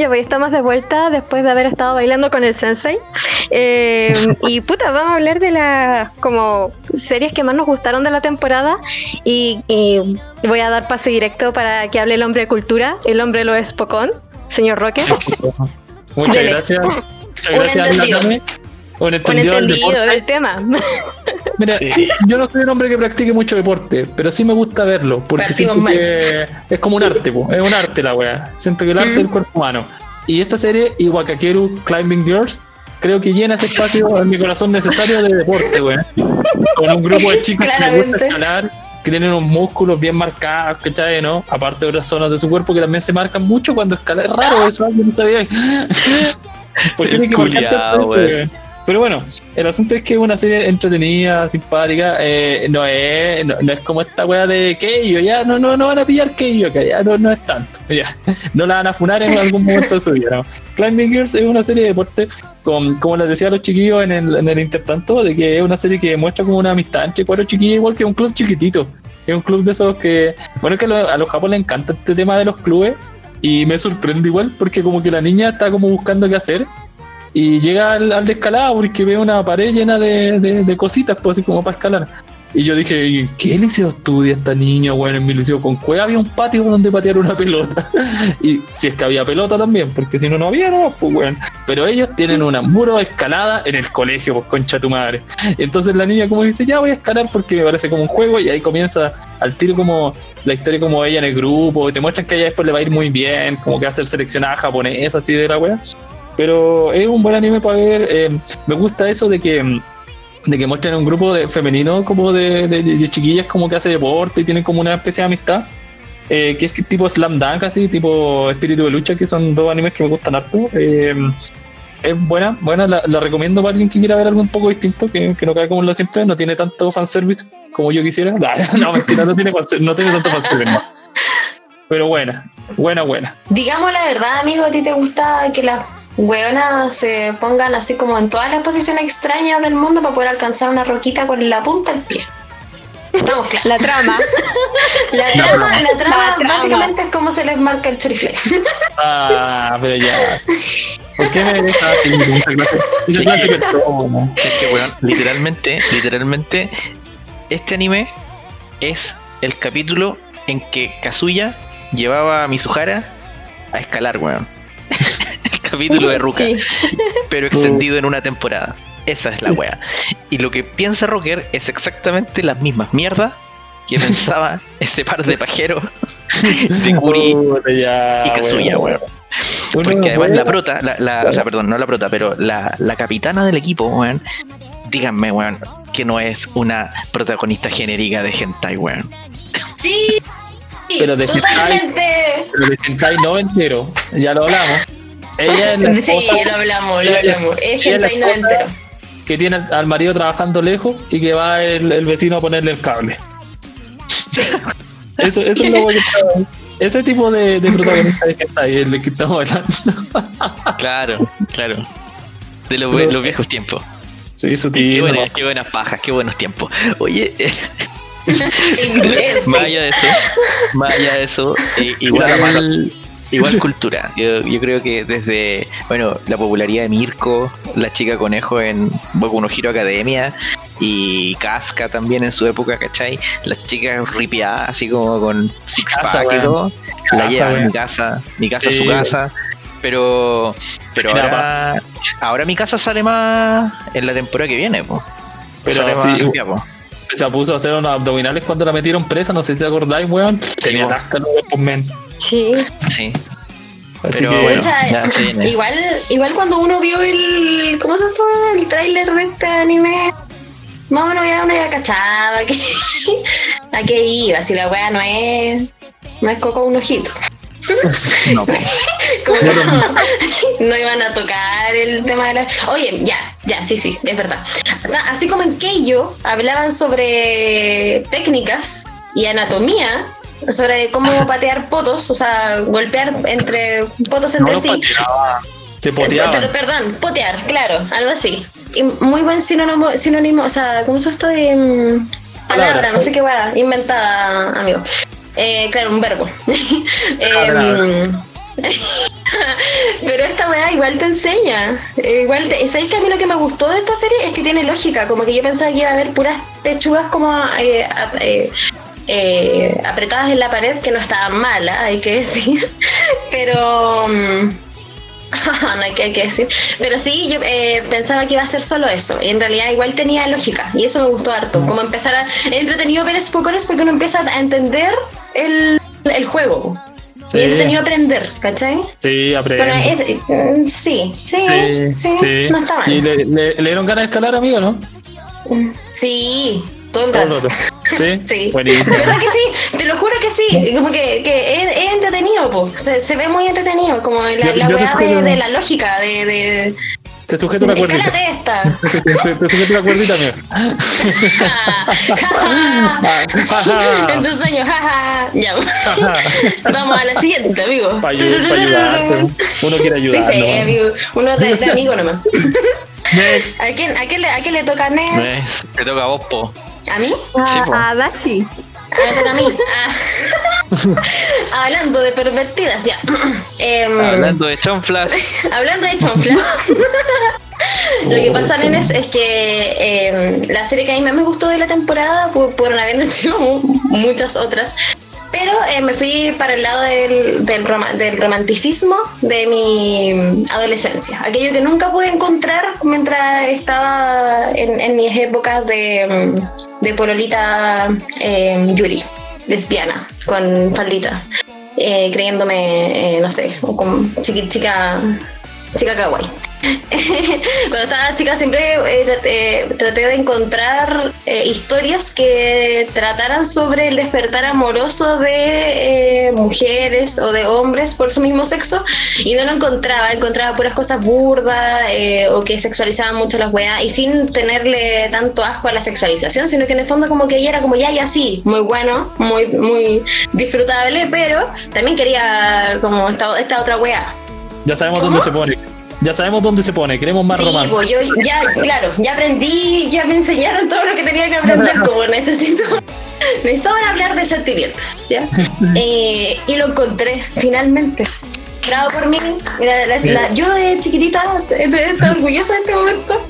Pues estamos de vuelta después de haber estado bailando con el sensei. Eh, y puta, vamos a hablar de las como series que más nos gustaron de la temporada. Y, y voy a dar pase directo para que hable el hombre de cultura, el hombre lo es Pocón, señor Roque. Muchas Dele. gracias. Muchas Un gracias, entendido. Natame. Un Un entendido del entendido del tema. Mira, Sí. yo no soy un hombre que practique mucho deporte, pero sí me gusta verlo, porque siento mal. que es como un arte, po, es un arte la wea. Siento que el arte Mm. del cuerpo humano. Y esta serie, Iwakakeru Climbing Girls, creo que llena ese espacio en mi corazón necesario de deporte, wea. Con un grupo de chicas que les gusta Claramente. escalar, que tienen unos músculos bien marcados, ¿cachai? ¿no? Aparte de otras zonas de su cuerpo que también se marcan mucho cuando escalan. Es raro eso, alguien no sabía. Pues tiene que marcarte Pero bueno, el asunto es que es una serie entretenida, simpática, eh, no, es, no, no es como esta wea de Keio, ya no, no, no van a pillar Keio, que ya no, no es tanto, ya, no la van a funar en algún momento de su vida. ¿no? Climbing Girls es una serie de deporte, con, como les decía a los chiquillos en el, en el intertanto, de que es una serie que muestra como una amistad entre cuatro chiquillos, igual que un club chiquitito. Es un club de esos que, bueno, es que a los, a los japoneses les encanta este tema de los clubes y me sorprende igual porque como que la niña está como buscando qué hacer y llega al, al descalado porque ve una pared llena de, de- cositas, pues así como para escalar. Y yo dije, ¿y ¿qué liceo estudia esta niña, bueno, en mi liceo con cueva había un patio donde patear una pelota. y si es que había pelota también, porque si no, no había, no, pues bueno. Pero ellos tienen una muro escalada en el colegio, pues concha tu madre. Entonces la niña como dice, ya voy a escalar porque me parece como un juego y ahí comienza al tiro como la historia como ella en el grupo, y te muestran que ella después le va a ir muy bien, como que va a ser seleccionada japonesa así de la wea. Pero es un buen anime para ver. eh, me gusta eso de que de que muestren un grupo de femenino como de, de- de chiquillas como que hace deporte y tienen como una especie de amistad. eh, que es tipo Slam Dunk, así, tipo Espíritu de Lucha, que son dos animes que me gustan harto. eh, es buena, buena, la, la recomiendo para alguien que quiera ver algo un poco distinto, que, que no cae como lo siempre, no tiene tanto fanservice como yo quisiera. No, mentira, no tiene, no tiene tanto fanservice. no. Pero buena, buena, buena. Digamos la verdad, amigo, ¿a ti te gusta que las hueonas se pongan así como en todas las posiciones extrañas del mundo para poder alcanzar una roquita con la punta del pie? Estamos claros. La trama. La trama, la trama La trama. básicamente es cómo se les marca el chorifle. Ah, pero ya. ¿Por qué me dejas así con esa clase? Esa clase de persona? Es que, weón, literalmente, literalmente, este anime es el capítulo en que Kazuya llevaba a Mizuhara a escalar, weón. Capítulo de Ruka, Sí. pero extendido en una temporada. Esa es la wea. Y lo que piensa Rocker es exactamente las mismas mierdas que pensaba ese par de pajeros de Kuri ya, y Kazuya, weón. Porque además la prota, la, la- o sea, perdón, no la prota, pero la, la capitana del equipo, weón, díganme, weón, que no es una protagonista genérica de hentai, weón. Sí, Pero de totalmente. Pero de hentai no entero, ya lo hablamos. Ella es la Sí, lo hablamos, lo hablamos. Es hentai no esposa entero. que tiene al marido trabajando lejos y que va el, el vecino a ponerle el cable. Eso, eso es lo que Ese tipo de, de protagonista de hentai es el que estamos hablando. Claro, claro. De los, Pero- los viejos tiempos. Sí, su Qué, tío. buenas, qué buenas pajas, qué buenos tiempos. Oye, Inglés. más allá de eso, más allá de eso, eh, igual, igual cultura. Yo, yo creo que desde, bueno, la popularidad de Mirko, la chica conejo en Boku no Hero Academia y Casca también en su época, ¿cachai? Las chicas ripiadas, así como con six Casa, pack y todo, la Casa, llevan mi casa, mi casa Sí. su casa. Pero, pero ahora, ahora mi casa sale más en la temporada que viene, po. Pero sale más sí, limpia, po. Se puso a hacer unos abdominales cuando la metieron presa, no sé si acordáis, weón. Tenía weón. Sí. Sí. Así Pero que, bueno, Pucha, ya se viene. igual, igual cuando uno vio el. ¿Cómo se llama? El tráiler de este anime. Más o menos ya uno ya cachaba que, a qué iba. Si la wea no es. No es coco un ojito. No. Como que no, no iban a tocar el tema de la. Oye, ya, ya, sí, sí, es verdad. Así como en Keio hablaban sobre técnicas y anatomía, sobre cómo patear potos, o sea, golpear entre potos entre sí. pateaba, Se Pero, perdón, potear, claro, algo así. Y muy buen sinónimo, sinónimo o sea, ¿cómo se esto de mm, palabra? Palabra. No sé qué va, inventada, amigo. Eh, claro, un verbo. Palabra. Em, pero esta weá igual te enseña. Eh, Igual te, ¿Sabéis que a mí lo que me gustó de esta serie es que tiene lógica? Como que yo pensaba que iba a haber puras pechugas como eh, a- eh, apretadas en la pared, que no estaban malas, hay que decir. Pero. mm, no hay que, hay que decir. Pero sí, yo eh, pensaba que iba a ser solo eso. Y en realidad igual tenía lógica. Y eso me gustó harto. Como empezar a... Entretenido ver spoilers porque uno empieza a entender el, el juego. Sí. Y es entretenido aprender, ¿cachai? Sí, aprende. Bueno, eh, sí, sí, sí, no está ¿Y mal. le, le- le dieron ganas de escalar, amigo, no? Sí, todo el Todo el rato. ¿Sí? Sí, Buenísimo. de verdad que sí, te lo juro que sí, como que, que es, es entretenido, po. Se, se ve muy entretenido, como la, Yo- la yo weá te de, la lógica, de, de Te sujeto la cuerdita. escálate esta. Te, te- sujeto la cuerdita, amigo. en tus sueños, jaja. Ya. Vamos a la siguiente, amigo. Para ayudarte. Uno quiere Sí, ayudar. sí, ¿no? amigo. Uno de, de amigo nomás. Next. ¿A quién, a, quién le, ¿A quién le toca a Ness? Es- Te toca a vos, po. ¿A mí? Sí, po. A, a Dachi. Ah, me toca a mí. Ah. Hablando de pervertidas, ya. Em, Hablando de chonflas. Hablando de chonflas. Lo que pasa, nenes, es que eh, la serie que a mí más me gustó de la temporada, pu- pudieron haber sido mu- muchas otras, pero eh, me fui para el lado del, del, roma- del romanticismo de mi adolescencia. Aquello que nunca pude encontrar mientras estaba en, en mis épocas de, de pololita eh, Yuri, lesbiana, con faldita. eh, creyéndome, eh, no sé, como chiqui- chica, chica kawaii. Cuando estaba chica siempre eh, traté, traté de encontrar eh, historias que trataran sobre el despertar amoroso de eh, mujeres o de hombres por su mismo sexo y no lo encontraba, encontraba puras cosas burdas eh, o que sexualizaban mucho las weas y sin tenerle tanto asco a la sexualización, sino que en el fondo como que ella era como ya y así, muy bueno, muy, muy disfrutable, pero también quería como esta, esta otra wea. Ya sabemos ¿Cómo? dónde se pone. Ya sabemos dónde se pone, queremos más Sí, romance. pues yo ya, claro, ya aprendí, ya me enseñaron todo lo que tenía que aprender, como necesito. Hablar de sentimientos, ¿ya? Eh, y lo encontré, finalmente. Bravo por mí. Mira, la- la- yo de chiquitita estoy estoy orgullosa de este momento.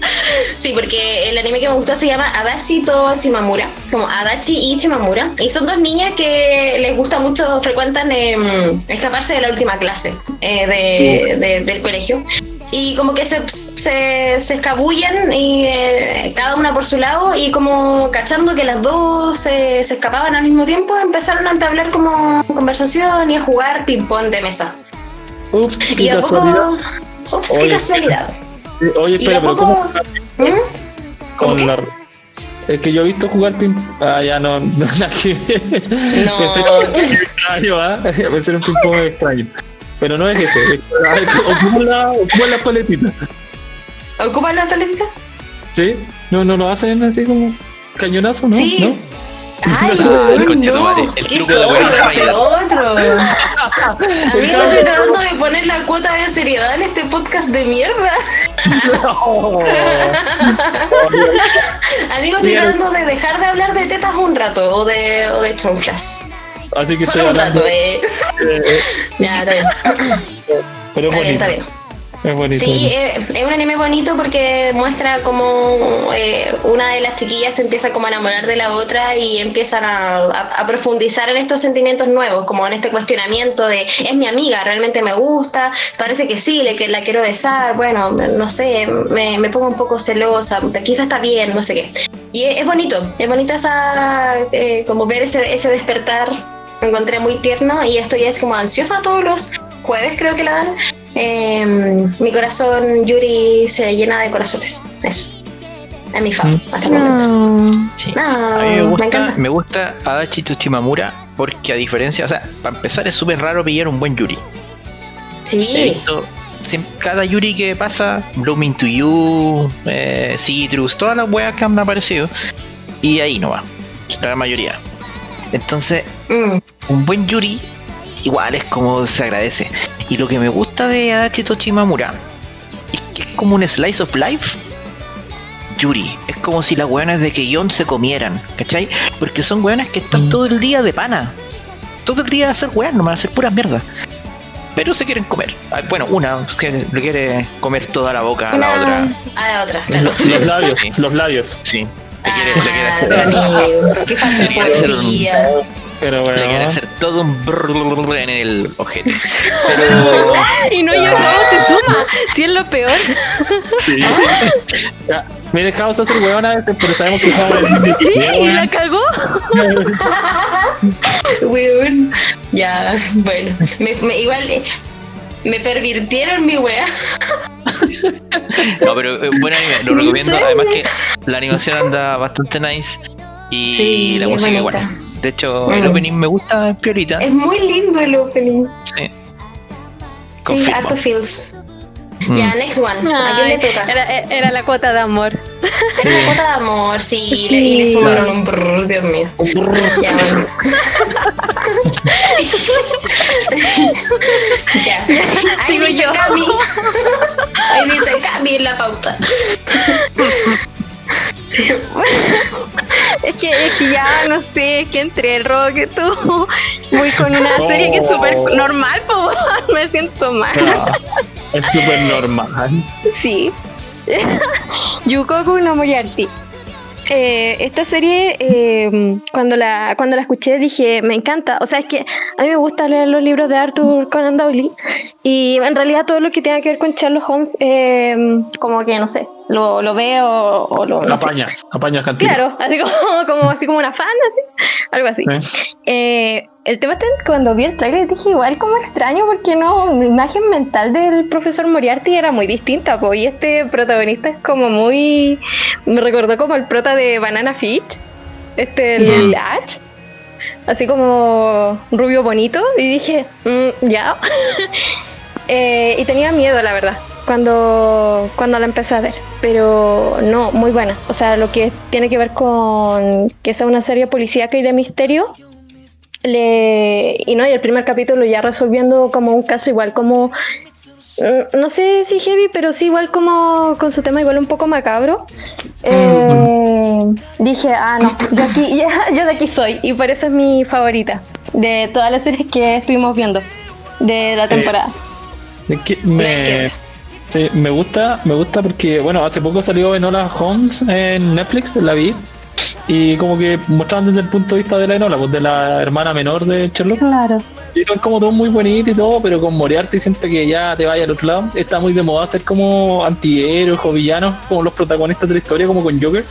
Sí, porque el anime que me gustó se llama Adachi to Chimamura, como Adachi y Chimamura. Y son dos niñas que les gusta mucho, frecuentan em, escaparse de la última clase eh, de- de- del colegio. Y como que se, se, se escabullen y eh, cada una por su lado y como cachando que las dos se, se escapaban al mismo tiempo, empezaron a entablar como conversación y a jugar ping-pong de mesa. Ups, Y qué a casualidad. poco... Ups, qué Oye, casualidad. Oye, Y espera, pero poco... ¿cómo ¿Mm? ¿Cómo con qué? la... Es que yo he visto jugar ping... Ah, ya no, no ver. No. Pensé ping ¿ah? Era un ping pong extraño. Pero no es eso. es a Ocupa la, ocupa la paletita. ¿Ocupan la felicita? ¿Sí? No, no lo hacen así como cañonazo, ¿no? Sí. ¿No? Ay, el no, conchetumare, el truco de la otro. Amigo, estoy tratando de poner la cuota de seriedad en este podcast de mierda. Oh. Amigo, estoy tratando de dejar de hablar de tetas un rato o de, o de chonflas. Así que estoy Solo un hablando. rato, eh. eh, Ya, está bien. pero es Está bien, bonito. está bien. Es bonito. Sí, eh, es un anime bonito porque muestra como eh, una de las chiquillas se empieza como a enamorar de la otra y empiezan a, a- a profundizar en estos sentimientos nuevos, como en este cuestionamiento de es mi amiga, realmente me gusta, parece que sí, le, que la quiero besar, bueno, no sé, me, me pongo un poco celosa, quizás está bien, no sé qué. Y es, es bonito, es bonita esa, eh, como ver ese, ese despertar, lo encontré muy tierno y estoy es como ansiosa todos los jueves creo que la dan. Eh, mi corazón, Yuri, se llena de corazones. Eso. Es mi fan hasta el momento. Sí. A mí me me gusta, encanta. me gusta Adachi Tsuchimamura porque a diferencia, o sea, para empezar es súper raro pillar un buen Yuri. He Sí, visto cada Yuri que pasa, Blooming to You, eh, Citrus, todas las weas que han aparecido. Y ahí no va, la mayoría. Entonces, Mm, un buen Yuri igual es como se agradece. Y lo que me gusta de Adachi Tochimamura es que es como un slice of life. Yuri, es como si las weonas de Keyon se comieran, ¿cachai? Porque son weonas que están Mm. todo el día de pana. Todo el día a hacer weas, no van a hacer puras mierdas. Pero se quieren comer. Ah, Bueno, una que le quiere comer toda la boca a la una- otra. A la otra, claro. Sí, los labios, sí. los labios. Sí. Le quiere, le quiere Ah, hacer, pero amigo, qué falta de Le quiere hacer un- poesía. Pero le quiere bueno. hacer todo un brrrr en el ojete. Pero. Y no cómo se suma, si es lo peor. Sí. Ya, Me dejamos hacer huevón a veces, pero sabemos que Sí, y la cagó. Weón. Ya, bueno. Me, me- igual eh, me pervirtieron mi wea. No, pero eh, buen anime, lo Mi recomiendo. Además que la animación anda bastante nice y Sí, la música igual. De hecho, el Mm. opening me gusta, es piolita. Es muy lindo el opening. Sí. Sí, Confirmo. harto feels. Mm. Ya, next one. ¿A quién le toca? Era, era la cuota de amor. Era la cuota de amor, sí, le- y le Sí. sumaron un brrr, Dios mío. Ya, bueno. ya. Ahí dice yo. Cami. Ahí dice Cami en la pauta. Es que, es que ya, no sé, es que entre el rock y tú voy con una serie que es súper normal, po, me siento mal. Es súper normal. Sí. Yukoku no Moriarty. Eh, esta serie, eh, cuando, la, cuando la escuché, dije, me encanta. O sea, es que a mí me gusta leer los libros de Arthur Conan Doyle. Y en realidad todo lo que tenga que ver con Sherlock Holmes, eh, como que, no sé, lo, lo veo o lo... no sé. Apañas, apañas cantina. Claro, así como, como, así como una fan, así, algo así. Sí. Eh, el tema está cuando vi el trailer dije igual como extraño porque no, mi imagen mental del profesor Moriarty era muy distinta, po, y este protagonista es como muy, me recordó como el prota de Banana Fish, este el Ash, así como rubio bonito, y dije, "Mm, ya. Eh, y tenía miedo, la verdad, cuando, cuando la empecé a ver. Pero no, muy buena. O sea, lo que tiene que ver con que sea una serie policíaca y de misterio. Le, y no, y el primer capítulo ya resolviendo como un caso igual como mm, no sé si heavy, pero sí igual como con su tema igual un poco macabro. Eh, dije, ah, no, yo, aquí, ya- yo de aquí soy. Y por eso es mi favorita de todas las series que estuvimos viendo de la temporada. Es que me, sí, me gusta, me gusta porque, bueno, hace poco salió Enola Holmes en Netflix, la vi. Y como que mostraban desde el punto de vista de la Enola, pues de la hermana menor de Sherlock. Claro. Y son como todos muy bonitos y todo, pero con Moriarty siento que ya te vaya al otro lado. Está muy de moda ser como antihéroes o villanos, como los protagonistas de la historia, como con Joker.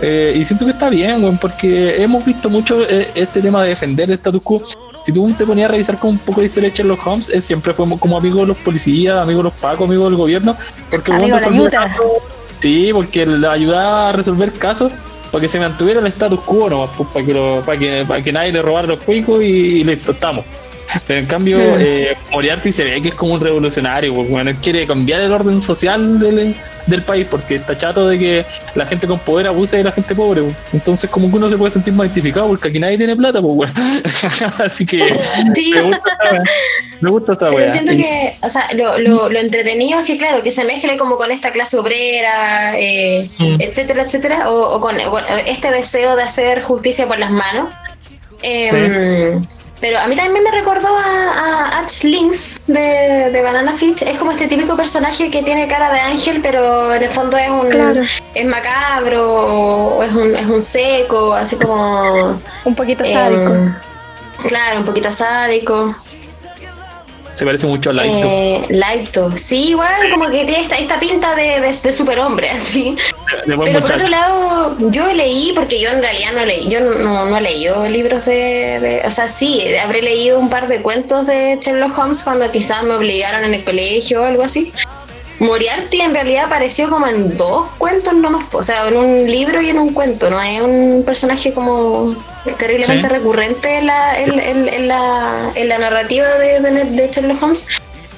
Eh, y siento que está bien, weón, porque hemos visto mucho eh, este tema de defender el status quo. Si tú te ponías a revisar como un poco la historia de Sherlock Holmes, él siempre fue como amigo de los policías, amigo de los pacos, amigo del gobierno. Porque Amigo de casos- Sí, porque le ayudaba a resolver casos para que se mantuviera el status quo, ¿no? Pues, para, que lo- para, que, para que nadie le robara los cuicos y, y listo, estamos. Pero en cambio, eh, Moriarty se ve que es como un revolucionario, pues, bueno, él quiere cambiar el orden social del, del país porque está chato de que la gente con poder abuse de la gente pobre. pues. Entonces, como que uno se puede sentir más identificado porque aquí nadie tiene plata, pues, bueno. Así que Sí, me gusta esa, me gusta esa pero wea. siento que, o sea, lo, lo, lo entretenido es que, claro, que se mezcle como con esta clase obrera, eh, Mm. etcétera, etcétera, o, o con, con este deseo de hacer justicia por las manos. Eh, Pero a mí también me recordó a, a Ash Lynx de, de Banana Fish. Es como este típico personaje que tiene cara de ángel, pero en el fondo es un Claro. es macabro o es un, es un seco, así como Un poquito eh, sádico. claro, un poquito sádico. Se parece mucho a Laito. Eh, Laito. Sí, igual como que tiene esta, esta pinta de, de, de superhombre, así. Pero por otro lado, yo leí, porque yo en realidad no leí, yo no, no he leído libros de, de- O sea, sí, habré leído un par de cuentos de Sherlock Holmes cuando quizás me obligaron en el colegio o algo así. Moriarty en realidad apareció como en dos cuentos nomás, o sea, en un libro y en un cuento, no es un personaje como terriblemente Sí. recurrente en la, en, en- en la, en la narrativa de, de, de Sherlock Holmes.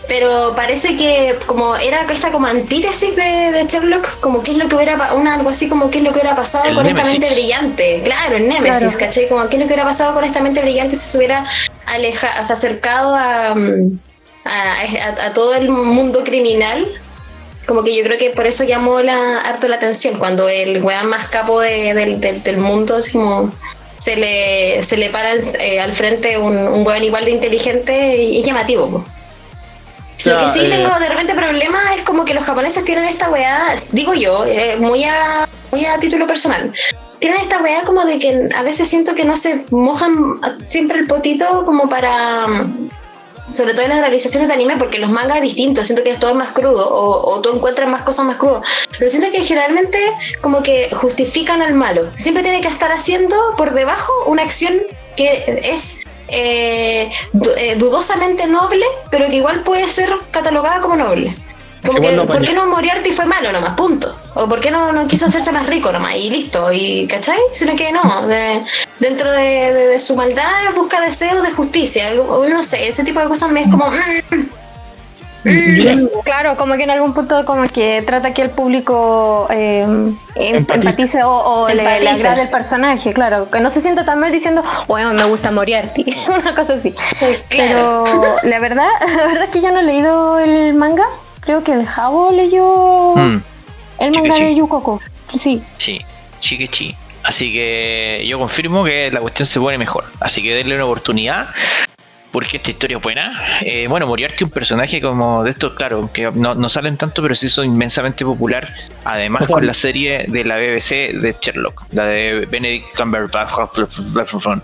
Pero parece que como era esta como antítesis de, de Sherlock, como qué es lo que hubiera pa- una, algo así como qué es lo que hubiera pasado El con esta mente brillante. Claro, el Némesis, Claro. ¿cachai? Como qué es lo que hubiera pasado con esta mente brillante si se hubiera aleja, o sea, acercado a, mm, a, a- a todo el mundo criminal. Como que yo creo que por eso llamó la, harto la atención, cuando el weón más capo de- del, del- del mundo, así como se le, se le para eh, al frente un, un weón igual de inteligente y llamativo. po. O sea, Lo que sí eh, tengo de repente problemas es como que los japoneses tienen esta weá, digo yo, eh, muy, a, muy a título personal. Tienen esta weá como de que a veces siento que no se mojan siempre el potito como para. Sobre todo en las realizaciones de anime, porque los mangas es distinto, siento que todo es más crudo, o, o tú encuentras más cosas más crudas. Pero siento que generalmente como que justifican al malo. Siempre tiene que estar haciendo por debajo una acción que es eh, eh, dudosamente noble, pero que igual puede ser catalogada como noble. Como que, lo ¿por qué no Moriarty fue malo nomás? Punto. O ¿por qué no, no quiso hacerse más rico nomás? Y listo. Y ¿Cachai? Sino que no. de- dentro de, de- de su maldad busca deseos de justicia. O no sé, ese tipo de cosas me es como... mm, Claro, como que en algún punto como que trata que el público eh, em- Empatice. empatice o, o le, le Empatice. agrade el personaje, claro, que no se sienta tan mal diciendo, bueno, me gusta Moriarty, una cosa así. Claro. Pero la verdad, la verdad es que yo no he leído el manga, creo que el Jabo leyó Mm, el manga sí. de Yukoko, sí. sí, chiquichi. Así que yo confirmo que la cuestión se pone mejor. Así que denle una oportunidad. Porque esta historia es buena. Eh, bueno, Moriarty, un personaje como de estos, claro, que no, no salen tanto, pero sí son inmensamente popular. Además, O sea, con la serie de la BBC de Sherlock, la de Benedict Cumberbatch.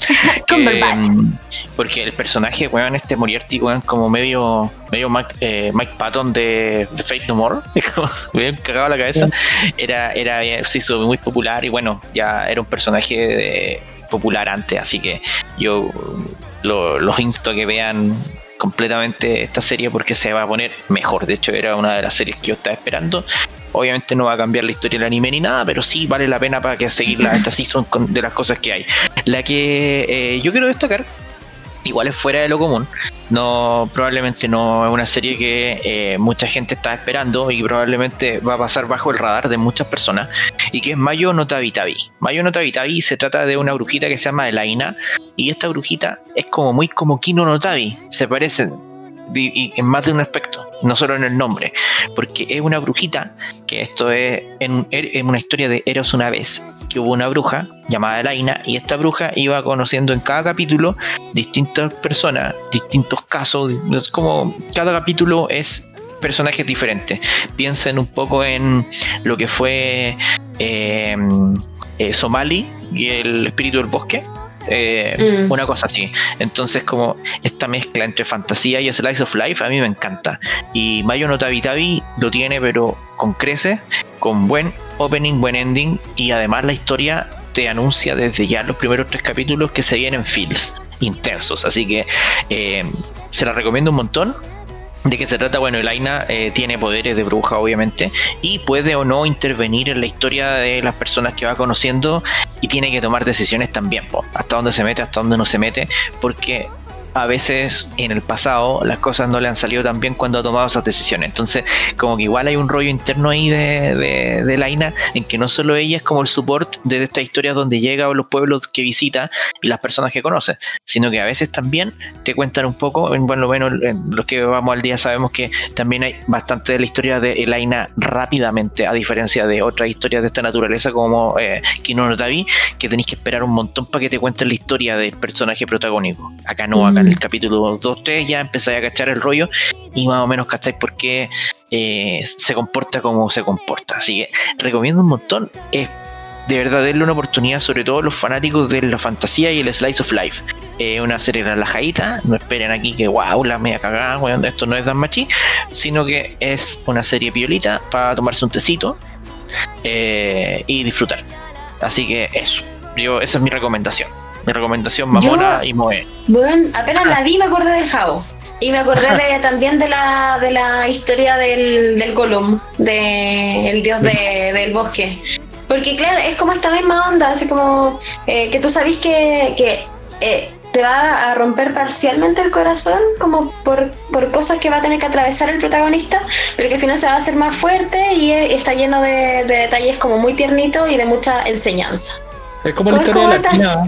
que, mm, porque el personaje, weón, este Moriarty, weón, como medio, medio Mike, eh, Mike Patton de, de Fate No More, me cagado la cabeza, era, era, se hizo muy popular y bueno, ya era un personaje de- popular antes, así que yo lo- los insto a que vean completamente esta serie porque se va a poner mejor. De hecho, era una de las series que yo estaba esperando. Obviamente no va a cambiar la historia del anime ni nada, pero sí vale la pena para que seguirla esta season con- de las cosas que hay. La que eh, yo quiero destacar, igual es fuera de lo común. No, probablemente no es una serie que eh, mucha gente está esperando y probablemente va a pasar bajo el radar de muchas personas. Y que es Mayo no Tabitabi. Mayo no Tabitabi se trata de una brujita que se llama Elaina. Y esta brujita es como muy como Kino no Tabi. Se parecen y en más de un aspecto, no solo en el nombre, porque es una brujita, que esto es en, en una historia de Eros una vez, que hubo una bruja llamada Elaina, y esta bruja iba conociendo en cada capítulo distintas personas, distintos casos, es como cada capítulo es personajes diferentes. Piensen un poco en lo que fue eh, eh, Somali y el espíritu del bosque. Eh, Mm. Una cosa así. Entonces, como esta mezcla entre fantasía y slice of life, a mí me encanta. Y Mayo no Tabi Tabi lo tiene, pero con crece, con buen opening, buen ending. Y además, la historia te anuncia desde ya los primeros tres capítulos que se vienen feels intensos. Así que eh, se la recomiendo un montón. ¿De qué se trata? Bueno, Elaina eh, tiene poderes de bruja, obviamente, y puede o no intervenir en la historia de las personas que va conociendo y tiene que tomar decisiones también, hasta dónde se mete, hasta dónde no se mete, porque a veces en el pasado las cosas no le han salido tan bien cuando ha tomado esas decisiones. Entonces, como que igual hay un rollo interno ahí de, de, de Laina, en que no solo ella es como el support de esta historia donde llega a los pueblos que visita y las personas que conoce, sino que a veces también te cuentan un poco, en bueno, menos en los que vamos al día sabemos que también hay bastante de la historia de Elaina rápidamente, a diferencia de otras historias de esta naturaleza como eh, Kino no Tabi, que tenéis que esperar un montón para que te cuenten la historia del personaje protagónico. Acá no, acá el capítulo 2-3 ya empezáis a cachar el rollo y más o menos cacháis por qué eh, se comporta como se comporta. Así que recomiendo un montón. Es de verdad una oportunidad, sobre todo los fanáticos de la fantasía y el slice of life. Eh, una serie relajadita, no esperen aquí que wow, la media cagada, weón, esto no es Dan Machi, sino que es una serie piolita para tomarse un tecito eh, y disfrutar. Así que eso, yo, esa es mi recomendación. Mi recomendación mamona Yo- y moe. Bueno, apenas la vi me acordé del jabo. Y me acordé de- también de la, de la historia del, del Gollum, de el dios de- del bosque. Porque claro, es como esta misma onda, así como eh, que tú sabes que, que eh, te va a romper parcialmente el corazón, como por, por cosas que va a tener que atravesar el protagonista, pero que al final se va a hacer más fuerte y, eh, está lleno de, de detalles como muy tiernitos y de mucha enseñanza. Es como la ¿Cómo- historia de estás?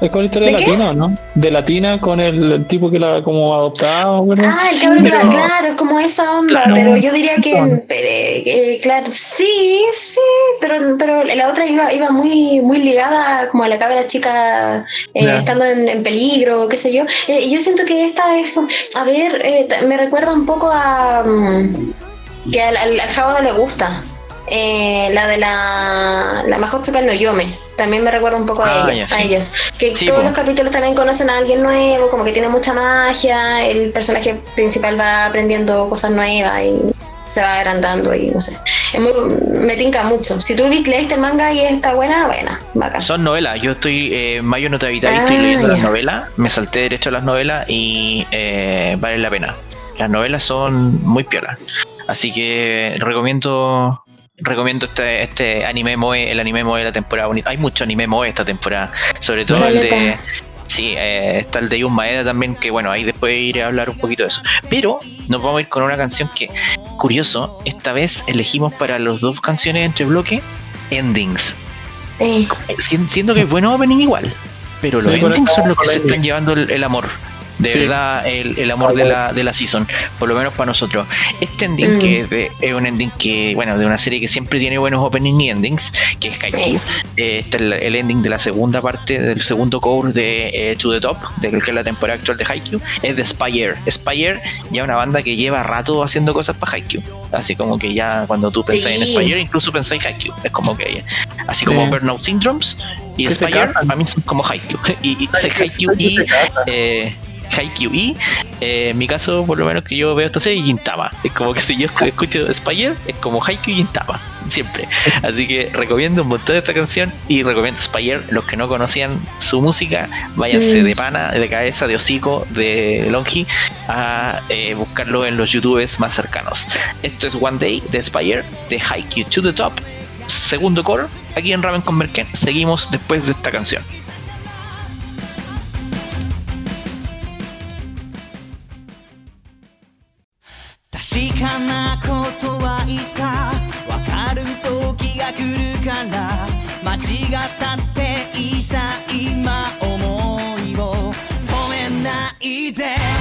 Es como la historia de, ¿De? Latina, ¿no? De Latina con el, el tipo que la como adoptaba, ¿verdad? Ah, el cabrón, Pero- claro, es como esa onda, Claro. pero yo diría que, eh, claro, sí, sí, pero, pero la otra iba, iba muy, muy ligada como a la cabra chica eh, Ya. estando en, en peligro, qué sé yo. Eh, yo siento que esta es, a ver, eh, me recuerda un poco a mm, que al, al, al no le gusta. Eh, la de la, la Mahotsuka no Yome también me recuerda un poco a, Ah, ya, a ellos. Que Sí, todos po. los capítulos también conocen a alguien nuevo como que tiene mucha magia el personaje principal va aprendiendo cosas nuevas y se va agrandando y no sé. Es muy, me tinca mucho. Si tú leíste el manga y está buena buena bacán. Son novelas, yo estoy, eh, Mayo no te habita, Ah, estoy leyendo las novelas, me salté derecho a las novelas y eh, vale la pena. Las novelas son muy piolas. Así que recomiendo recomiendo este, este anime moe, el anime moe de la temporada bonita. Hay mucho anime moe esta temporada, sobre todo el de... Sí, eh, está el de Yun Maeda también, que bueno, ahí después iré a hablar un poquito de eso. Pero nos vamos a ir con una canción que, curioso, esta vez elegimos para las dos canciones entre bloque, endings. Eh, Si- Siento que es bueno opening igual, pero Sí, los endings son los que se están llevando el, el amor. De Sí. verdad, el, el amor de la, de la season, por lo menos para nosotros. Este ending, Mm. que es, de- es un ending que, bueno, de una serie que siempre tiene buenos opening y endings, que es Haikyuu. Sí. Eh, este es el, el ending de la segunda parte, del segundo core de eh, To The Top, de que es la temporada actual de Haikyuu, es de Spire. Spire ya una banda que lleva rato haciendo cosas para Haikyuu. Así como que ya cuando tú pensás en. Spire, incluso pensáis Haikyuu. Es como que, así como. Burnout Syndromes y Spire, para mí son como Haikyuu. Y, y Haikyuu y eh, Haikyuu y eh, en mi caso, por lo menos que yo veo esta serie, Gintama. Es como que si yo escu- escucho Spire, es como Haikyuu y Gintama, siempre. Así que recomiendo un montón esta canción y recomiendo Spire. Los que no conocían su música, váyanse de pana, de cabeza, de hocico, de Longi, a eh, buscarlo en los youtubes más cercanos. Esto es One Day de Spire, de Haikyuu to the Top, segundo core, aquí en Ramen con Merken. Seguimos después de esta canción. 確かなことはいつかわかる時が来るから間違ったっていいさ今思いを止めないで。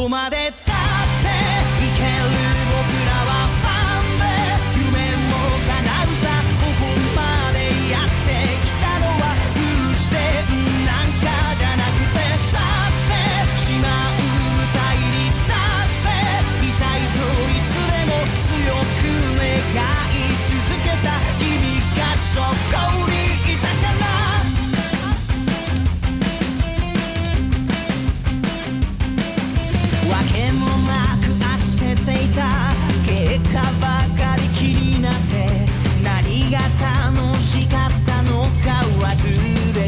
こまで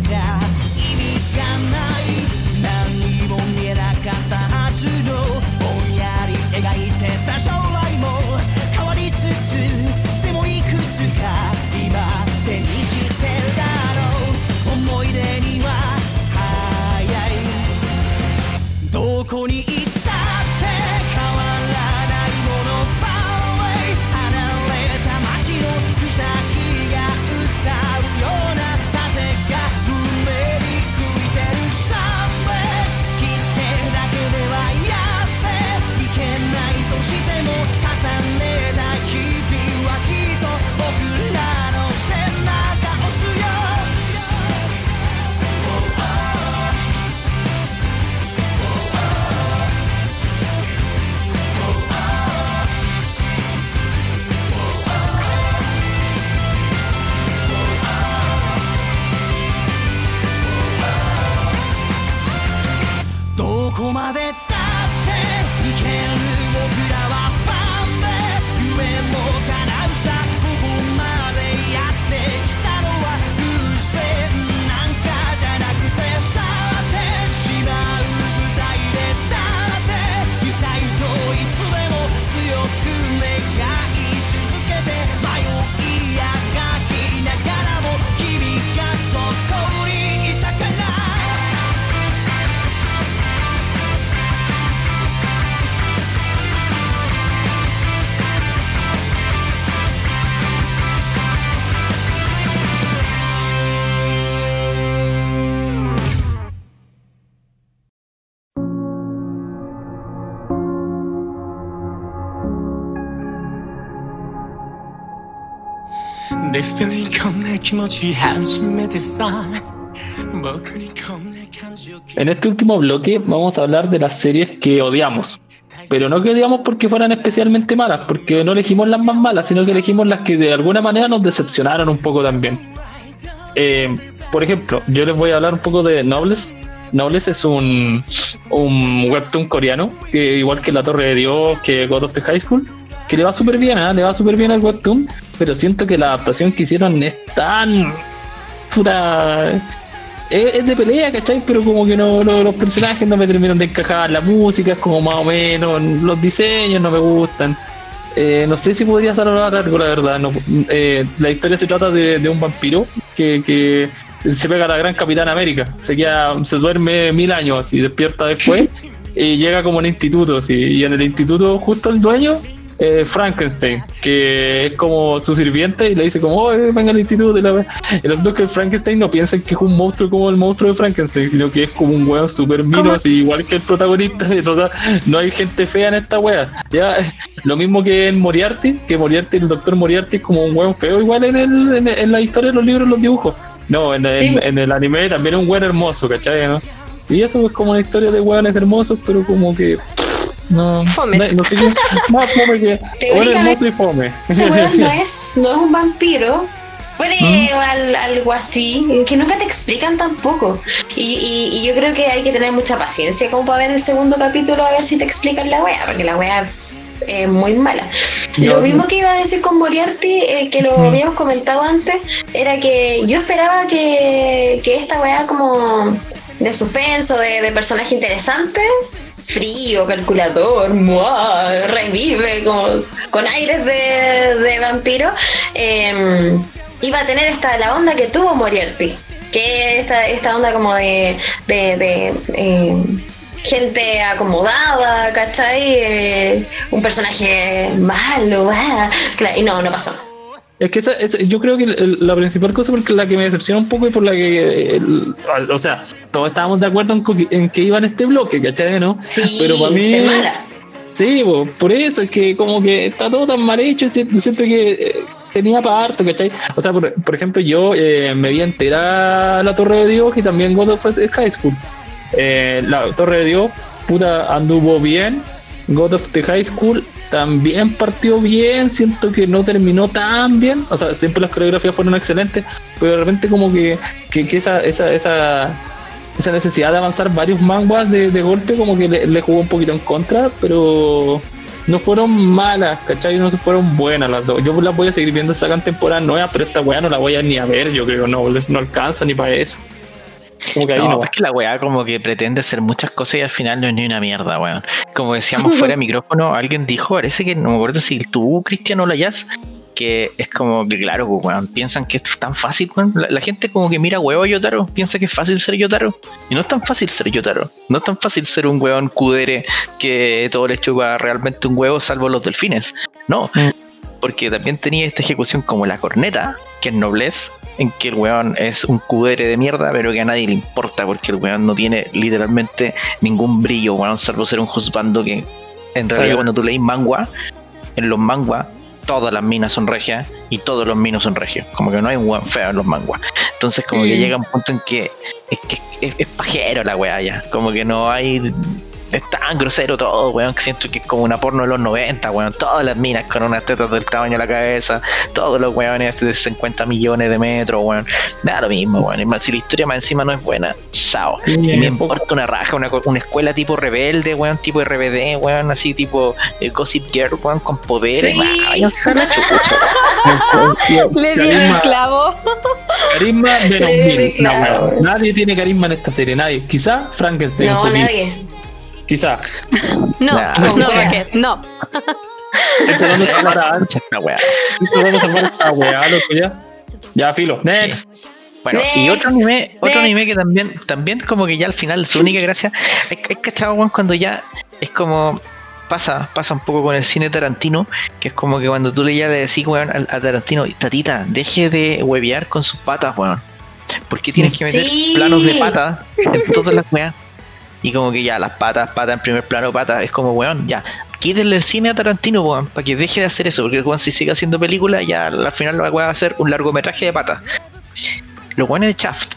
down. こまで En este último bloque vamos a hablar de las series que odiamos. Pero no que odiamos porque fueran especialmente malas, porque no elegimos las más malas, sino que elegimos las que de alguna manera nos decepcionaron un poco también. Eh, por ejemplo, yo les voy a hablar un poco de Nobles. Nobles es un, un webtoon coreano, igual que La Torre de Dios, que God of the High School, que le va súper bien, ¿ah? le va súper bien al webtoon, pero siento que la adaptación que hicieron es tan... Puta, es, es de pelea, ¿cachai? Pero como que no, los personajes no me terminan de encajar, la música es como más o menos, los diseños no me gustan. Eh, no sé si podría salvar algo, la verdad. No, eh, la historia se trata de, un vampiro que, se, pega a la gran Capitán América. Se, queda, se duerme mil años y despierta después y llega como en instituto. así, y en el instituto, justo el dueño, eh, Frankenstein, que es como su sirviente y le dice como, oh, venga al instituto. Y, la y los dos que Frankenstein no piensan que es un monstruo como el monstruo de Frankenstein, sino que es como un weón super mino, igual que el protagonista. O sea, no hay gente fea en esta wea. Ya, lo mismo que en Moriarty, que Moriarty, el doctor Moriarty es como un weón feo igual en, el, en, en la historia de los libros, los dibujos. No, en, en- Sí. en el anime también es un weón hermoso, ¿cachai? no? Y eso es como una historia de weones hermosos, pero como que... No, Fome. no, no hermoso y fome. Ese weón no es, no es un vampiro. Puede ¿Mm? al- algo así, que nunca te explican tampoco. Y, y- y yo creo que hay que tener mucha paciencia como para ver el segundo capítulo a ver si te explican la wea, porque la wea es muy mala. Yo- Lo mismo que iba a decir con Moriarty, eh, que lo Mm. habíamos comentado antes, era que yo esperaba que, que esta wea como de suspenso, de, de personaje interesante, frío, calculador, ¡mua! revive, como, con aires de, de vampiro, eh, iba a tener esta la onda que tuvo Moriarty, que esta, esta onda como de, de, eh, gente acomodada, ¿cachai? Eh, un personaje malo, ah, y no, no pasó. Es que esa- esa- yo creo que la principal cosa porque la que me decepciona un poco y por la que, el- o sea, todos estábamos de acuerdo en, que iba en este bloque, ¿cachai? ¿No? Sí, Pero para mí, se mala. sí, po, por eso es que como que está todo tan mal hecho, siento, siento que eh, tenía para harto, ¿cachai? O sea, por, por ejemplo, yo eh, me vi entera la Torre de Dios y también God of High School. Eh, la Torre de Dios, puta, anduvo bien. God of the High School también partió bien. Siento que no terminó tan bien. O sea, siempre las coreografías fueron excelentes, pero de repente, como que, que, esa, esa, esa, esa necesidad de avanzar varios manguas de, golpe, como que le, jugó un poquito en contra, pero no fueron malas, ¿cachai? No fueron buenas las dos. Yo las voy a seguir viendo, sacan temporadas nuevas, pero esta weá no la voy a ni a ver, yo creo, no, no alcanza ni para eso. Como que ahí No, es que la weá como que pretende hacer muchas cosas y al final no es ni una mierda, weón. Como decíamos fuera de micrófono, alguien dijo, parece que no me acuerdo si tú, Cristiano Layas, que es como que claro, pues, weón, piensan que es tan fácil, weón. La, la gente como que mira huevo a Yotaro, piensa que es fácil ser Yotaro. Y no es tan fácil ser Yotaro. No es tan fácil ser un weón cudere que todo le chupa realmente un huevo salvo los delfines. No. Mm. Porque también tenía esta ejecución como la corneta, que es noblez, en que el weón es un cudere de mierda, pero que a nadie le importa, porque el weón no tiene literalmente ningún brillo, weón, salvo ser un juzgando que en realidad Sí. cuando tú leís mangua, en los mangua, todas las minas son regias y todos los minos son regios. Como que no hay un weón feo en los manguas. Entonces como que Mm. llega un punto en que es, que es, es pajero la weá ya. Como que no hay... Es tan grosero todo, weón, que siento que es como una porno de los 90, weón. Todas las minas con unas tetas del tamaño de la cabeza, todos los weones de 50 millones de metros, weón. Me da lo mismo, weón. Y más, si la historia más encima no es buena, chao. Sí, Y me importa una raja, una, co- una escuela tipo rebelde, weón, tipo RBD, weón, así tipo eh, Gossip Girl, weón, con poderes. Sí. Le di el clavo. carisma de los mil. clavo. No, weón. Nadie tiene carisma en esta serie, nadie. Quizá Frankenstein. No, nadie. Quizá. No, Nah. no, no, no. Salvar a- esta weá. estoy tratando de salvar a esta weá, loco, ya. Ya, filo. Next. Bueno, y otro anime, otro Next. anime que también, también como que ya al final su única gracia, es, es cachado, weón, cuando ya es como pasa, pasa un poco con el cine Tarantino, que es como que cuando tú le ya le decís, weón, a, a Tarantino, tatita, deje de huevear con sus patas, weón. ¿Por qué tienes que meter Sí. planos de patas en todas las weas? Y como que ya, las patas, patas en primer plano, patas, es como, weón, ya. Quítenle el cine a Tarantino, weón, para que deje de hacer eso, porque weón, si sigue haciendo películas, ya al final weá va a ser un largometraje de patas. Los weones de Shaft,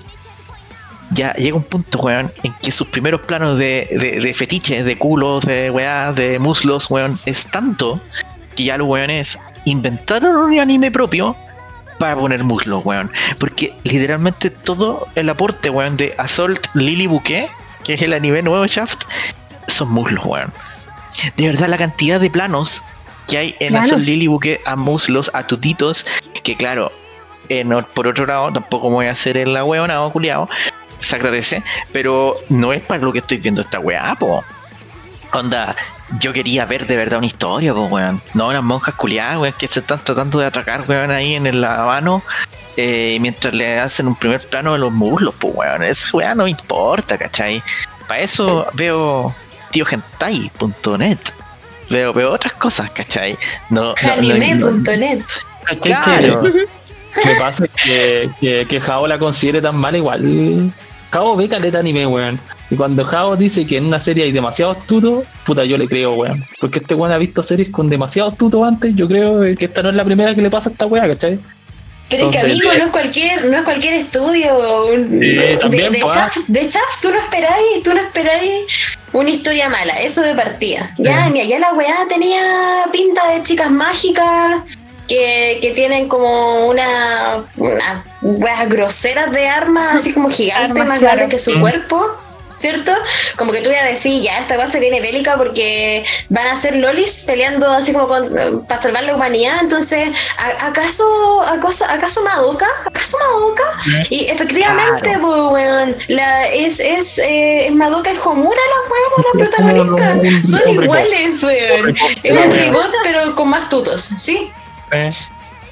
ya llega un punto, weón, en que sus primeros planos de, de, de fetiches, de culos, de weá, de muslos, weón, es tanto que ya los weones inventaron un anime propio para poner muslos, weón. Porque literalmente todo el aporte, weón, de Assault Lily Bouquet, que es el anime nuevo de Shaft, son muslos, weón. De verdad, la cantidad de planos que hay en. Assault Lily Bouquet a muslos, a tutitos, que claro, eh, no- por otro lado, tampoco me voy a hacer en la weona o culiao, se agradece, pero no es para lo que estoy viendo esta weá, po. Onda, yo quería ver de verdad una historia, po, weón. No unas monjas culiadas, weón, que se están tratando de atracar, weón, ahí en el habano. Eh, mientras le hacen un primer plano de los muslos, pues, weón. Esa weá no importa, ¿cachai? Para eso veo tiogentai.net. Veo, veo otras cosas, ¿cachai? No, no- no- no- Anime.net. Claro. Me pasa que, que, que Jao la considere tan mala igual. Jao ve caleta anime, weón. Y cuando Jao dice que en una serie hay demasiados tutos, puta, yo le creo, weón. Porque este weón ha visto series con demasiados tutos antes. Yo creo que esta no es la primera que le pasa a esta weá, ¿cachai? Pero es que amigo, no es cualquier, no es cualquier estudio. un- Sí, de, también, de, Chaff, de Chaff, tú no esperáis, tú no esperáis una historia mala, eso de partida. Ya, mira, ya la weá tenía pinta de chicas mágicas que, que tienen como una unas weas groseras de armas, así como gigantes, Armas, más claro. grandes que su Mm. cuerpo. ¿Cierto? Como que tú ya decís, ya esta cosa viene bélica porque van a ser lolis peleando así como con- eh, para salvar la humanidad. Entonces, ¿a- ¿acaso, acaso, acaso Madoka? ¿Acaso Madoka? Y efectivamente, pues, weón, la, es, es, eh, es Madoka y Homura la weón, la Es como protagonista. un- Son iguales, weón. Es un reboot, pero con más tutos, ¿sí? Eh,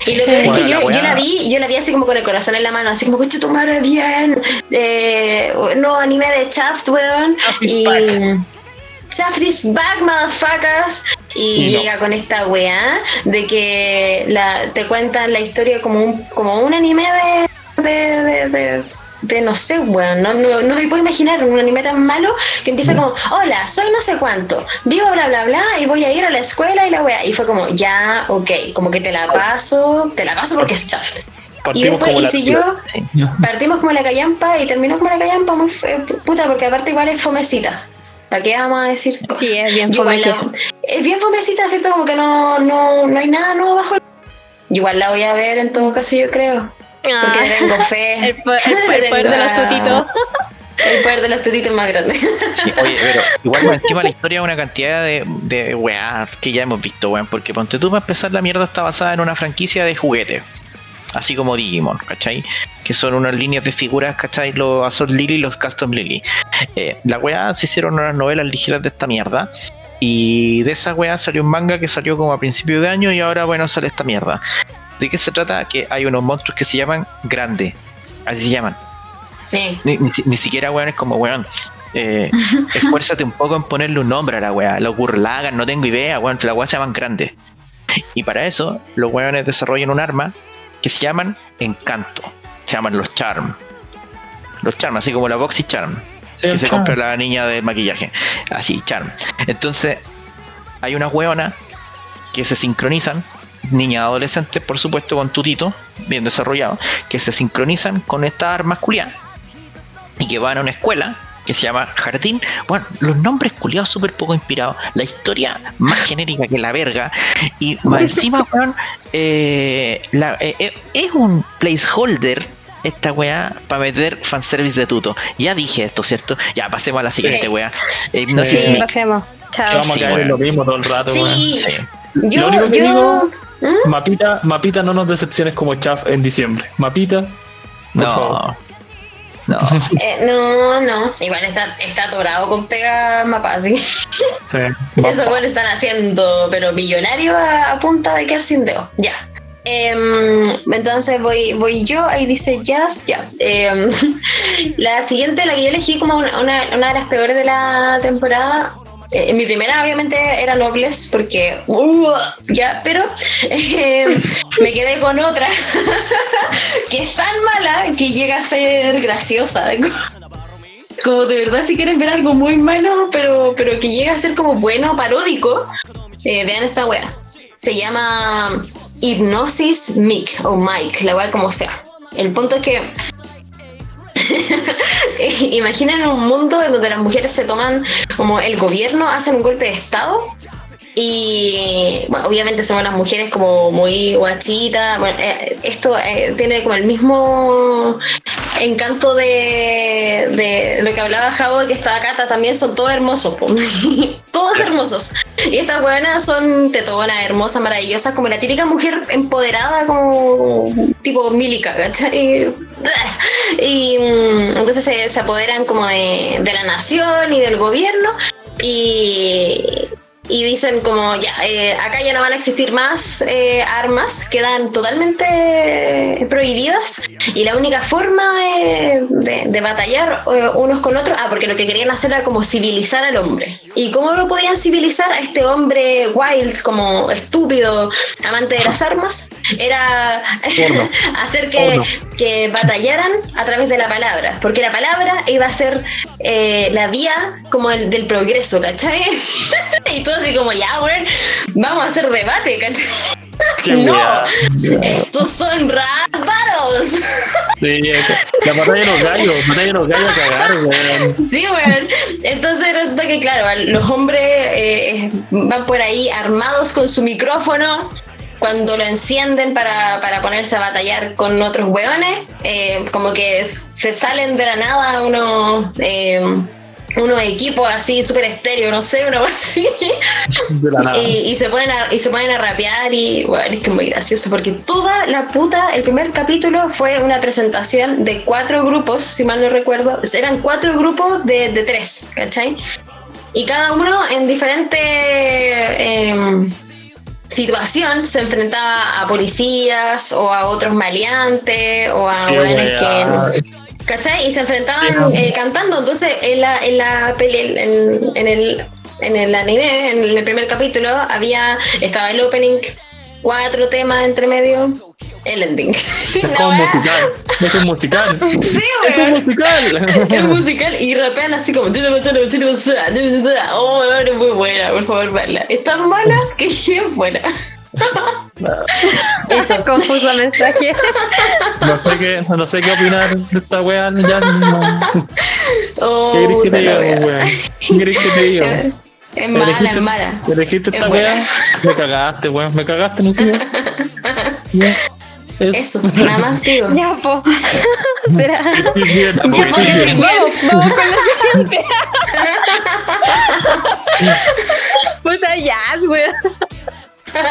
Y lo peor es que yo, la vi, yo la vi así como con el corazón en la mano, así como, coche tu madre bien. Eh, no, anime de Chaps, weón. Chaps is y back. Chaps is back, motherfuckers. Y Y no. llega con esta weá de que la, te cuentan la historia como un, como un anime de, de, de, de- de no sé, weón, no, no, no me puedo imaginar un anime tan malo que empieza como, hola, soy no sé cuánto, vivo bla bla bla y voy a ir a la escuela y la weá. Y fue como, ya, ok, como que te la paso, te la paso porque es Chaps. Y después, como y la siguió, Sí. partimos como la callampa y terminó como la callampa muy fe- puta, porque aparte igual es fomecita. ¿Para qué vamos a decir cosas? Sí, es bien Yo igual fome la- Es bien fomecita, ¿cierto? Como que no, no, no hay nada nuevo bajo el... Igual la voy a ver en todo caso, yo creo. Porque Ah, tengo fe. el, po- el- el poder de los tutitos. El poder de los tutitos es más grande. Sí, oye, pero igual por encima la historia es una cantidad de, de weá que ya hemos visto, weón. Porque ponte tú para empezar, la mierda está basada en una franquicia de juguetes. Así como Digimon, ¿cachai? Que son unas líneas de figuras, ¿cachai? Los Azor Lily y los Custom Lily. Eh, la weá se hicieron unas novelas ligeras de esta mierda. Y de esa weá salió un manga que salió como a principio de año y ahora, bueno, sale esta mierda. ¿De qué se trata? Que hay unos monstruos que se llaman Grande. Así se llaman. Sí. Ni, ni, ni siquiera, weón, es como, weón. Eh, esfuérzate un poco en ponerle un nombre a la weá. Los Gurlagan, no tengo idea, weón. La weá se llaman grandes. Y para eso, los weones desarrollan un arma que se llaman Encanto. Se llaman los Charm. Los Charm, así como la Boxy Charm. sí, que se chao. compra la niña del maquillaje. Así, Charm. Entonces, hay unas weonas que se sincronizan, niñas adolescentes, por supuesto, con tutito, bien desarrollado, que se sincronizan con estas armas culiadas y que van a una escuela que se llama Jardín. Bueno, los nombres culiados súper poco inspirados, la historia más genérica que la verga, y más encima, weón, eh, la- eh, eh, es un placeholder. Esta weá para meter fanservice de tuto. Ya dije esto, ¿cierto? Ya pasemos a la siguiente Sí. weá. Eh, Hipnosis Sí. Pasemos. Chao. vamos a Sí, caer en weón. lo mismo todo el rato, weón. Sí. Sí. Yo, Lo único que yo. digo- ¿Mm? Mapita, Mapita, no nos decepciones como Chaff en diciembre. Mapita, por favor. No. No. Eh, no, no. Igual está, está atorado con pega mapa, así. Sí. Esos güeyes están haciendo, pero millonario a, a punta de quedar sin dedo. Ya. Em, entonces voy, voy yo, ahí dice Jazz, ya. Em, la siguiente, la que yo elegí como una, una- una de las peores de la temporada. Eh, mi primera obviamente era Nobles porque uh, ya, pero em, me quedé con otra que es tan mala que llega a ser graciosa. Como de verdad si quieren ver algo muy malo, pero, pero que llega a ser como bueno, paródico, eh, vean esta wea. Se llama Hipnosis Mic o Mike, la wea como sea. El punto es que imaginen un mundo en donde las mujeres se toman como el gobierno, hacen un golpe de estado y bueno, obviamente son unas mujeres como muy guachitas. Bueno, eh, esto eh, tiene como el mismo encanto de, de lo que hablaba Javo, que estaba Cata, también son todos hermosos. todos hermosos. Y estas buenas son tetonas, hermosas, maravillosas, como la típica mujer empoderada, como tipo Milica, ¿cachai? Y mm, entonces se, se apoderan como de, de la nación y del gobierno y, y dicen como ya, eh, acá ya no van a existir más eh, armas, quedan totalmente prohibidas y la única forma de, de- de batallar eh, unos con otros, ah, porque lo que querían hacer era como civilizar al hombre. ¿Y cómo lo podían civilizar a este hombre wild, como estúpido, amante de las armas? Era hacer que, que batallaran a través de la palabra, porque la palabra iba a ser eh, la vía como el, del progreso, ¿cachai? y así como, ya, weón, vamos a hacer debate, ¿cachai? Qué no, estos son battles. Sí, la batalla de los gallos, batalla de los gallos a cagar, weón. Sí, weón. Entonces resulta que, claro, los hombres eh, van por ahí armados con su micrófono. Cuando lo encienden para, para ponerse a batallar con otros weones, eh, como que se salen de la nada unos, eh, unos equipos así súper estéreo, no sé, una cosa así. Y, y se ponen a, y se ponen a rapear y bueno, es que es muy gracioso porque toda la puta, el primer capítulo fue una presentación de cuatro grupos, si mal no recuerdo, eran cuatro grupos de, de tres, ¿cachai? Y cada uno en diferente em, situación se enfrentaba a policías o a otros maleantes o a Qué weones que... ¿Cachai? Y se enfrentaban eh, cantando. Entonces, en la, en la peli, en, en el, en el anime, en el primer capítulo, había, estaba el opening, cuatro temas entre medio, el ending. Es como wea- musical. Es un musical. Sí, Es un musical. Es musical y rapean así como oh es muy buena, por favor verla. Es tan mala que es buena. Eso. Confuso mensaje. No sé qué, no sé qué opinar de esta wea. Ya no. Oh, ¿Qué querés que te diga, wea. weón? ¿Qué querés que te diga? Es mala, Elegiste- es mala. Elegiste Es esta buena. wea. Me cagaste, weón. Me cagaste, no sé. Ya. Eso, nada más digo. ya, po. Será. Bien, Ya, bien. Vamos, vamos con la siguiente. Puta ya, weón.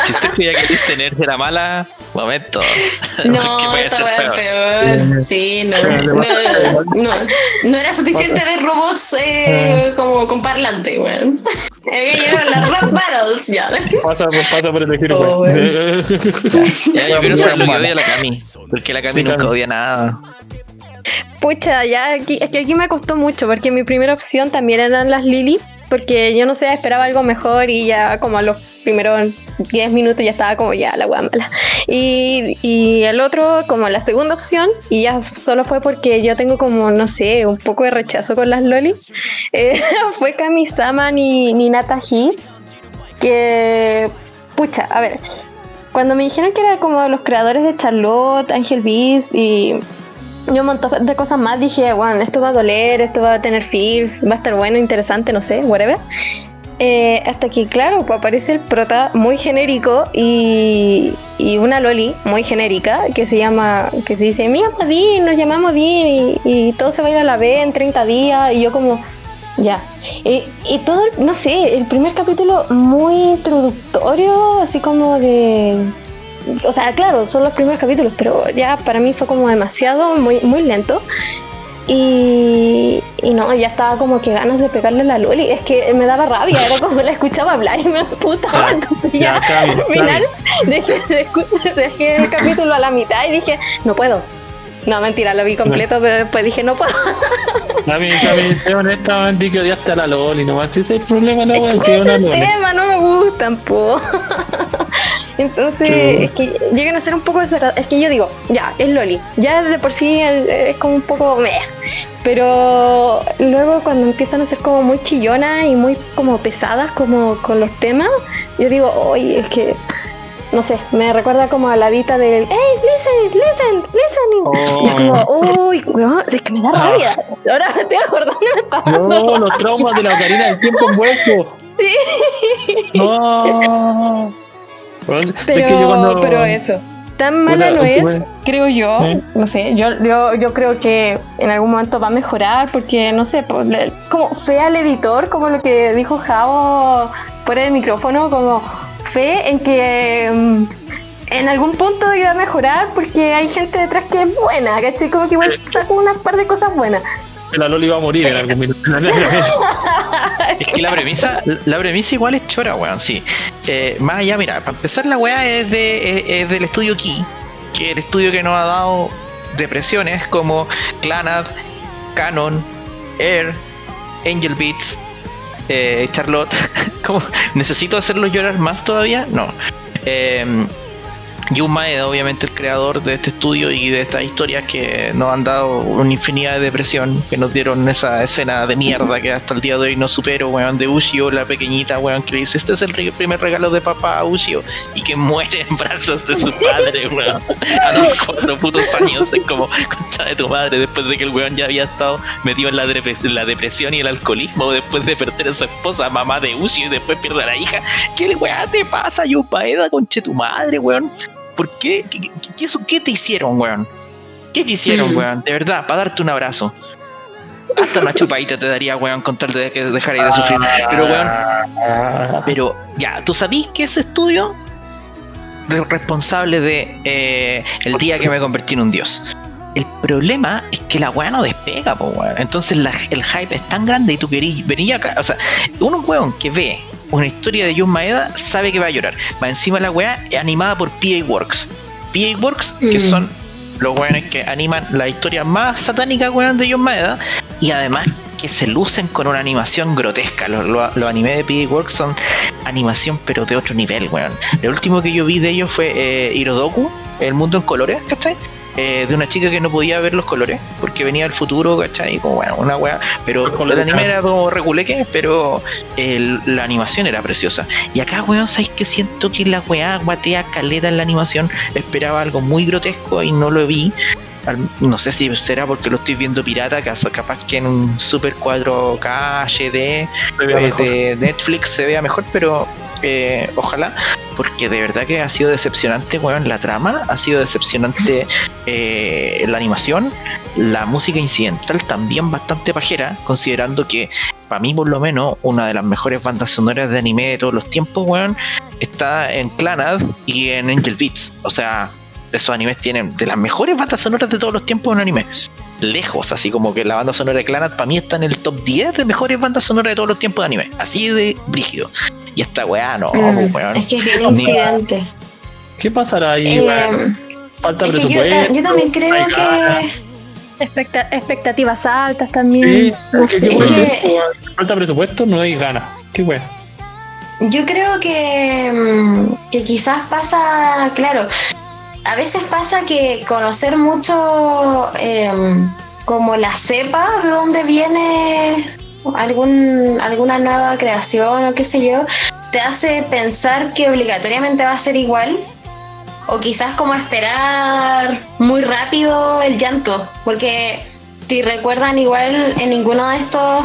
Si usted creía que tenerse era mala, momento. No, Porque puede esta ser weá es peor. peor. Sí, no. No, no, no era suficiente ver robots eh, como con parlante, weón. Había que llegar a las rap battles ya. Pasa, pasa por este giro, Oh, weón. Ya, yo quiero saber lo que odia la Cami. Porque la Cami Sí, nunca Cami. odia nada. Pucha, ya aquí, es que aquí me costó mucho porque mi primera opción también eran las Lily, porque yo no sé, esperaba algo mejor y ya como a los primeros 10 minutos ya estaba como ya la mala. Y, y el otro como la segunda opción, y ya solo fue porque yo tengo como, no sé, un poco de rechazo con las lolis, eh, fue Kami-sama ni, ni Natahi, que, pucha, a ver, cuando me dijeron que era como los creadores de Charlotte, Angel Beast y y un montón de cosas más. Dije, bueno, esto va a doler, esto va a tener feels, va a estar bueno, interesante, no sé, whatever. Eh, hasta que, claro, pues aparece el prota muy genérico y, y una loli muy genérica que se llama, que se dice, mira, Dean, nos llamamos Dean y, y todo se va a ir a la B en 30 días. Y yo como, ya. Y, y todo, no sé, el primer capítulo muy introductorio, así como de... O sea, claro, son los primeros capítulos, pero ya para mí fue como demasiado, muy, muy lento. Y, y no, ya estaba como que ganas de pegarle a la Loli. Es que me daba rabia, era como la escuchaba hablar y me emputaba. Ya, Entonces ya, ya, Cami, al final dejé, dejé el capítulo a la mitad y dije, no puedo. No, mentira, lo vi completo, pero después dije, no puedo. A mí, sé honestamente que odiaste a la Loli, nomás. Ese es el problema, la weón, que es una Ese Loli. tema no me gustan, po. Entonces, Qué es que llegan a ser un poco desagradables. Es que yo digo, ya, es Loli. Ya de por sí es como un poco meh. Pero luego cuando empiezan a ser como muy chillonas y muy como pesadas como con los temas, yo digo, oye, es que no sé, me recuerda como a la dita del hey, listen, listen, listening. Y es como, uy, weón, es que me da rabia. Ahora me estoy acordando y me está dando No, los traumas de la Ocarina del tiempo envuelto. No. Bueno, Pero, que yo cuando- pero eso, tan mala no es, creo yo. Sí. No sé, yo, yo, yo creo que en algún momento va a mejorar porque, no sé, le- como fe al editor, como lo que dijo Javo fuera del micrófono, como fe en que mm, en algún punto iba a mejorar porque hay gente detrás que es buena, ¿cachai? Como que igual sacó unas par de cosas buenas. La Loli va a morir en algún minuto. Es que la premisa, la premisa igual es chora, weón, sí. Eh, más allá, mira, para empezar la weá es, de, es, del estudio Key, que el estudio que nos ha dado depresiones como Clanad, Canon, Air, Angel Beats, eh, Charlotte. ¿Necesito hacerlo llorar más todavía? No. Eh, Jun Maeda, obviamente el creador de este estudio y de estas historias que nos han dado una infinidad de depresión, que nos dieron esa escena de mierda que hasta el día de hoy no supero, weón, de Ushio, la pequeñita, weón, que le dice, este es el primer regalo de papá a Ushio, y que muere en brazos de su padre, weón, a los cuatro putos años, es como, concha de tu madre, después de que el weón ya había estado metido en la, depre- en la depresión y el alcoholismo, después de perder a su esposa, mamá de Ushio, y después pierde a la hija, ¿qué weón te pasa, Jun Maeda, conche tu madre, weón? ¿Por qué? ¿Qué, qué, qué- te hicieron, weón? ¿Qué te hicieron, Mm. weón? De verdad, para darte un abrazo. hasta una chupadita te daría, weón, con tal de que dejarais de sufrir. Pero, weón, pero ya, ¿tú sabís que ese estudio es responsable de eh, el día que me convertí en un dios? El problema es que la weá no despega, po, weón. Entonces la- el hype es tan grande y tú querís venir acá. O sea, uno weón que ve una historia de John Maeda sabe que va a llorar. Va encima la weá animada por PA Works. PA Works, que Mm. son los weones que animan la historia más satánica, weón, de John Maeda. Y además que se lucen con una animación grotesca. Los, los, los animes de PA Works son animación, pero de otro nivel, weón. Lo último que yo vi de ellos fue eh, Hirodoku, El mundo en colores, ¿cachai? Eh, de una chica que no podía ver los colores porque venía del futuro, ¿cachai? Como bueno, una weá. Pero el anime era como reculeque, pero el- la animación era preciosa. Y acá, weón, ¿sabes que Siento que la weá guatea caleta en la animación. Esperaba algo muy grotesco y no lo vi. No sé si será porque lo estoy viendo pirata, capaz que en un Super 4K HD eh, de Netflix se vea mejor, pero eh, ojalá, porque de verdad que ha sido decepcionante, weón, la trama, ha sido decepcionante eh, la animación, la música incidental también bastante pajera, considerando que para mí por lo menos una de las mejores bandas sonoras de anime de todos los tiempos, weón, está en Clanad y en Angel Beats, o sea, esos animes tienen de las mejores bandas sonoras de todos los tiempos en anime. Lejos, así como que la banda sonora de Clanad para mí está en el top 10 de mejores bandas sonoras de todos los tiempos de anime. Así de brígido. Y esta weá no, Mm, weón. es que es bien incidente. ¿Qué pasará ahí, Eh, weón? Falta es que yo, presupuesto. ta- yo también creo que. Expecta- expectativas altas Sí, también. ¿qué, qué Es puede ser, que- weón? Falta presupuesto, no hay ganas. Qué weón. Yo creo que, mm, que quizás pasa, claro, a veces pasa que conocer mucho em, como la cepa de dónde viene algún, alguna nueva creación o qué sé yo, te hace pensar que obligatoriamente va a ser igual. O quizás como esperar muy rápido el llanto, porque si recuerdan igual en ninguno de estos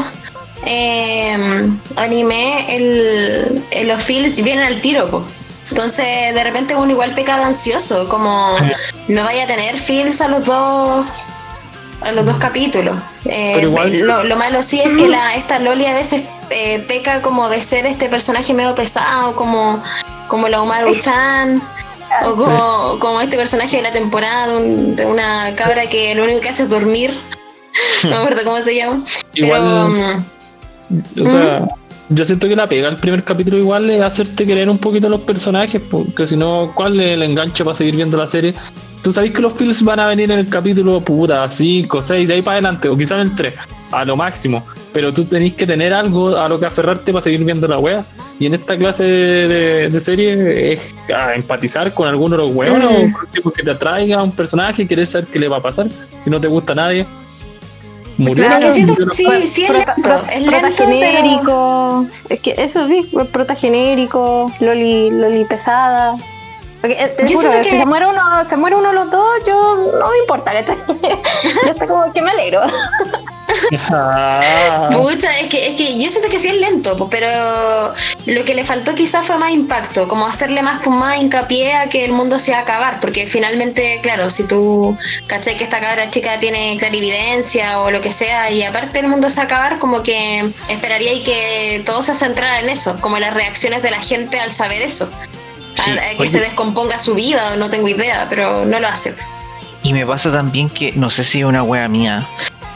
eh, anime el, los feels vienen al tiro. Entonces de repente uno igual peca de ansioso como no vaya a tener feels a los dos a los dos capítulos. Eh, igual- lo, lo malo sí es que la, esta Loli a veces eh, peca como de ser este personaje medio pesado como como la Umaru Chan o como, como este personaje de la temporada de, un- de una cabra que lo único que hace es dormir. No me acuerdo cómo se llama. Pero Igual, mm, o sea, yo siento que la pega el primer capítulo igual es hacerte querer un poquito los personajes, porque si no, ¿cuál es el enganche para seguir viendo la serie? Tú sabes que los feels van a venir en el capítulo puta 5, 6, de ahí para adelante, o quizás en el 3, a lo máximo. Pero tú tenés que tener algo a lo que aferrarte para seguir viendo la wea. Y en esta clase de, de serie es a empatizar con alguno de los weones Mm. o con el tipo que te atraiga a un personaje y querer saber qué le va a pasar. Si no te gusta a nadie, murió. Es que siento sí, sí es Prota- lento, pro- es prota lento, pero genérico. Es que eso vi, prota genérico, Loli, Loli pesada. Porque, eh, te Yo juro, siento si que- se muere uno, se muere uno de los dos, yo no me importa. que Yo estoy como que me alegro. Ah. Pucha, es que, es que yo siento que sí es lento, pero lo que le faltó quizás fue más impacto, como hacerle más, más hincapié a que el mundo se va a acabar, porque finalmente, claro, si tú caché que esta cabra chica tiene clarividencia o lo que sea, y aparte el mundo se va a acabar, como que esperaría y que todo se centrara en eso, como las reacciones de la gente al saber eso. Sí, a- a que se descomponga su vida, no tengo idea, pero no lo hace. Y me pasa también que, no sé si es una wea mía,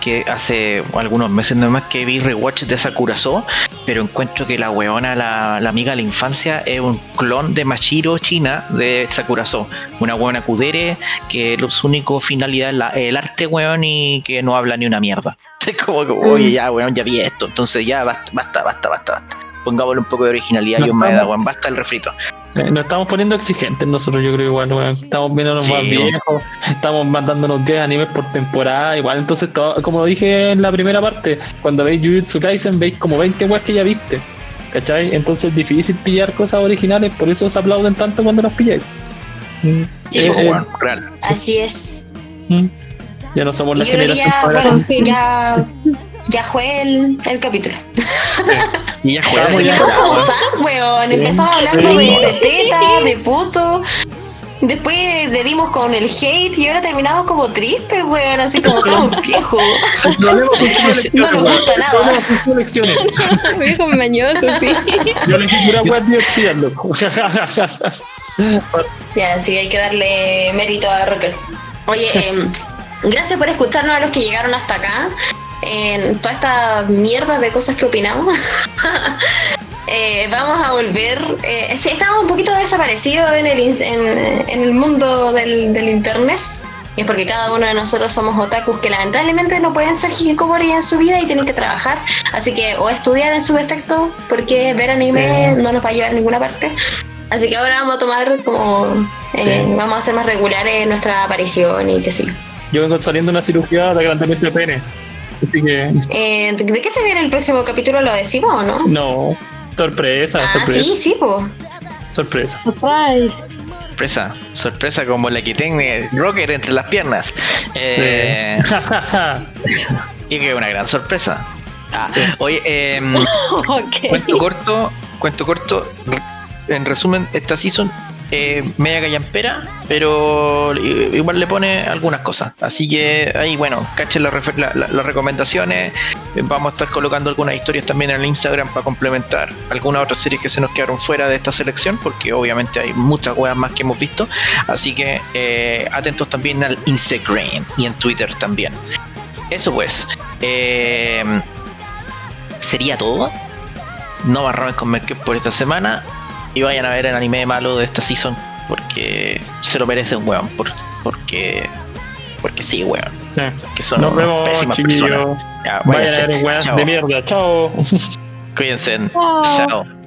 que hace algunos meses nomás que vi rewatch de Sakurazo, pero encuentro que la weona, la, la amiga de la infancia, es un clon de Mashiro China de Sakurazo. Una weona kudere que su único finalidad es la- el arte, weón, y que no habla ni una mierda. Es como que, oye, Mm. ya, weón, ya vi esto. Entonces ya, basta, basta, basta, basta. basta. Pongámosle un poco de originalidad No y un Maeda, estamos- weón, basta el refrito. Eh, Nos estamos poniendo exigentes nosotros, yo creo igual. Estamos viéndonos Sí, más viejos, estamos mandándonos 10 animes por temporada, igual. Entonces, todo- como dije en la primera parte, cuando veis Jujutsu Kaisen, veis como 20 weas que ya viste. ¿Cachai? Entonces es difícil pillar cosas originales, por eso se aplauden tanto cuando las pilláis. Sí, Eh, Tipo, eh, weón, real. Así es. mm. Ya no somos la yo generación ya, bueno, ya, ya fue el, el capítulo. Y ya juega ya- Terminamos como sad, weón. Empezamos hablando de, de teta, de puto. Después le dimos con el hate y ahora terminamos como tristes, weón, así como fue que yo elegí No nos weón. gusta nada. Viejo mañoso, sí. Yo elegí pura weá divertida, loco. Ya, sí, hay que darle mérito a Rocker. Oye, em, gracias por escucharnos a los que llegaron hasta acá. En toda esta mierda de cosas que opinamos. Eh, vamos a volver. eh, sí, estamos un poquito desaparecidos en el, ins- en, en el mundo del, del internet. Y es porque cada uno de nosotros somos otakus que lamentablemente no pueden ser hikikomori en su vida y tienen que trabajar. Así que, o estudiar en su defecto, porque ver anime no nos va a llevar a ninguna parte. Así que ahora vamos a tomar como. eh, Sí. Vamos a hacer más regulares nuestra aparición y sé yo. Yo vengo saliendo de una cirugía de agrandamiento de pene. Así que, Eh, ¿De qué se viene el próximo capítulo? ¿Lo decimos o no? no. Sorpresa, Ah, sorpresa, sí, sí, pues. sorpresa. Surprise. Sorpresa, sorpresa como la que tiene Rocker entre las piernas. Eh, y que una gran sorpresa. Ah, Oye, em, Ok. cuento corto, cuento corto. En resumen, esta season eh, media callampera, pero igual le pone algunas cosas. Así que ahí, bueno, cachen la- la- las recomendaciones. Eh, Vamos a estar colocando algunas historias también en el Instagram para complementar algunas otras series que se nos quedaron fuera de esta selección, porque obviamente hay muchas weas más que hemos visto. Así que eh, atentos también al Instagram y en Twitter también. Eso pues. sería todo. No barramen con Merkel por esta semana. Y vayan a ver el anime malo de esta season. Porque se lo merecen, weón. Por- porque. Porque sí, weón. Sí. Que son Nos unas vemos, pésimas chiquillos. personas. Ya, Vayan váyanse. a ver weas Chao. de mierda. Chao. Cuídense. Chao. Chao.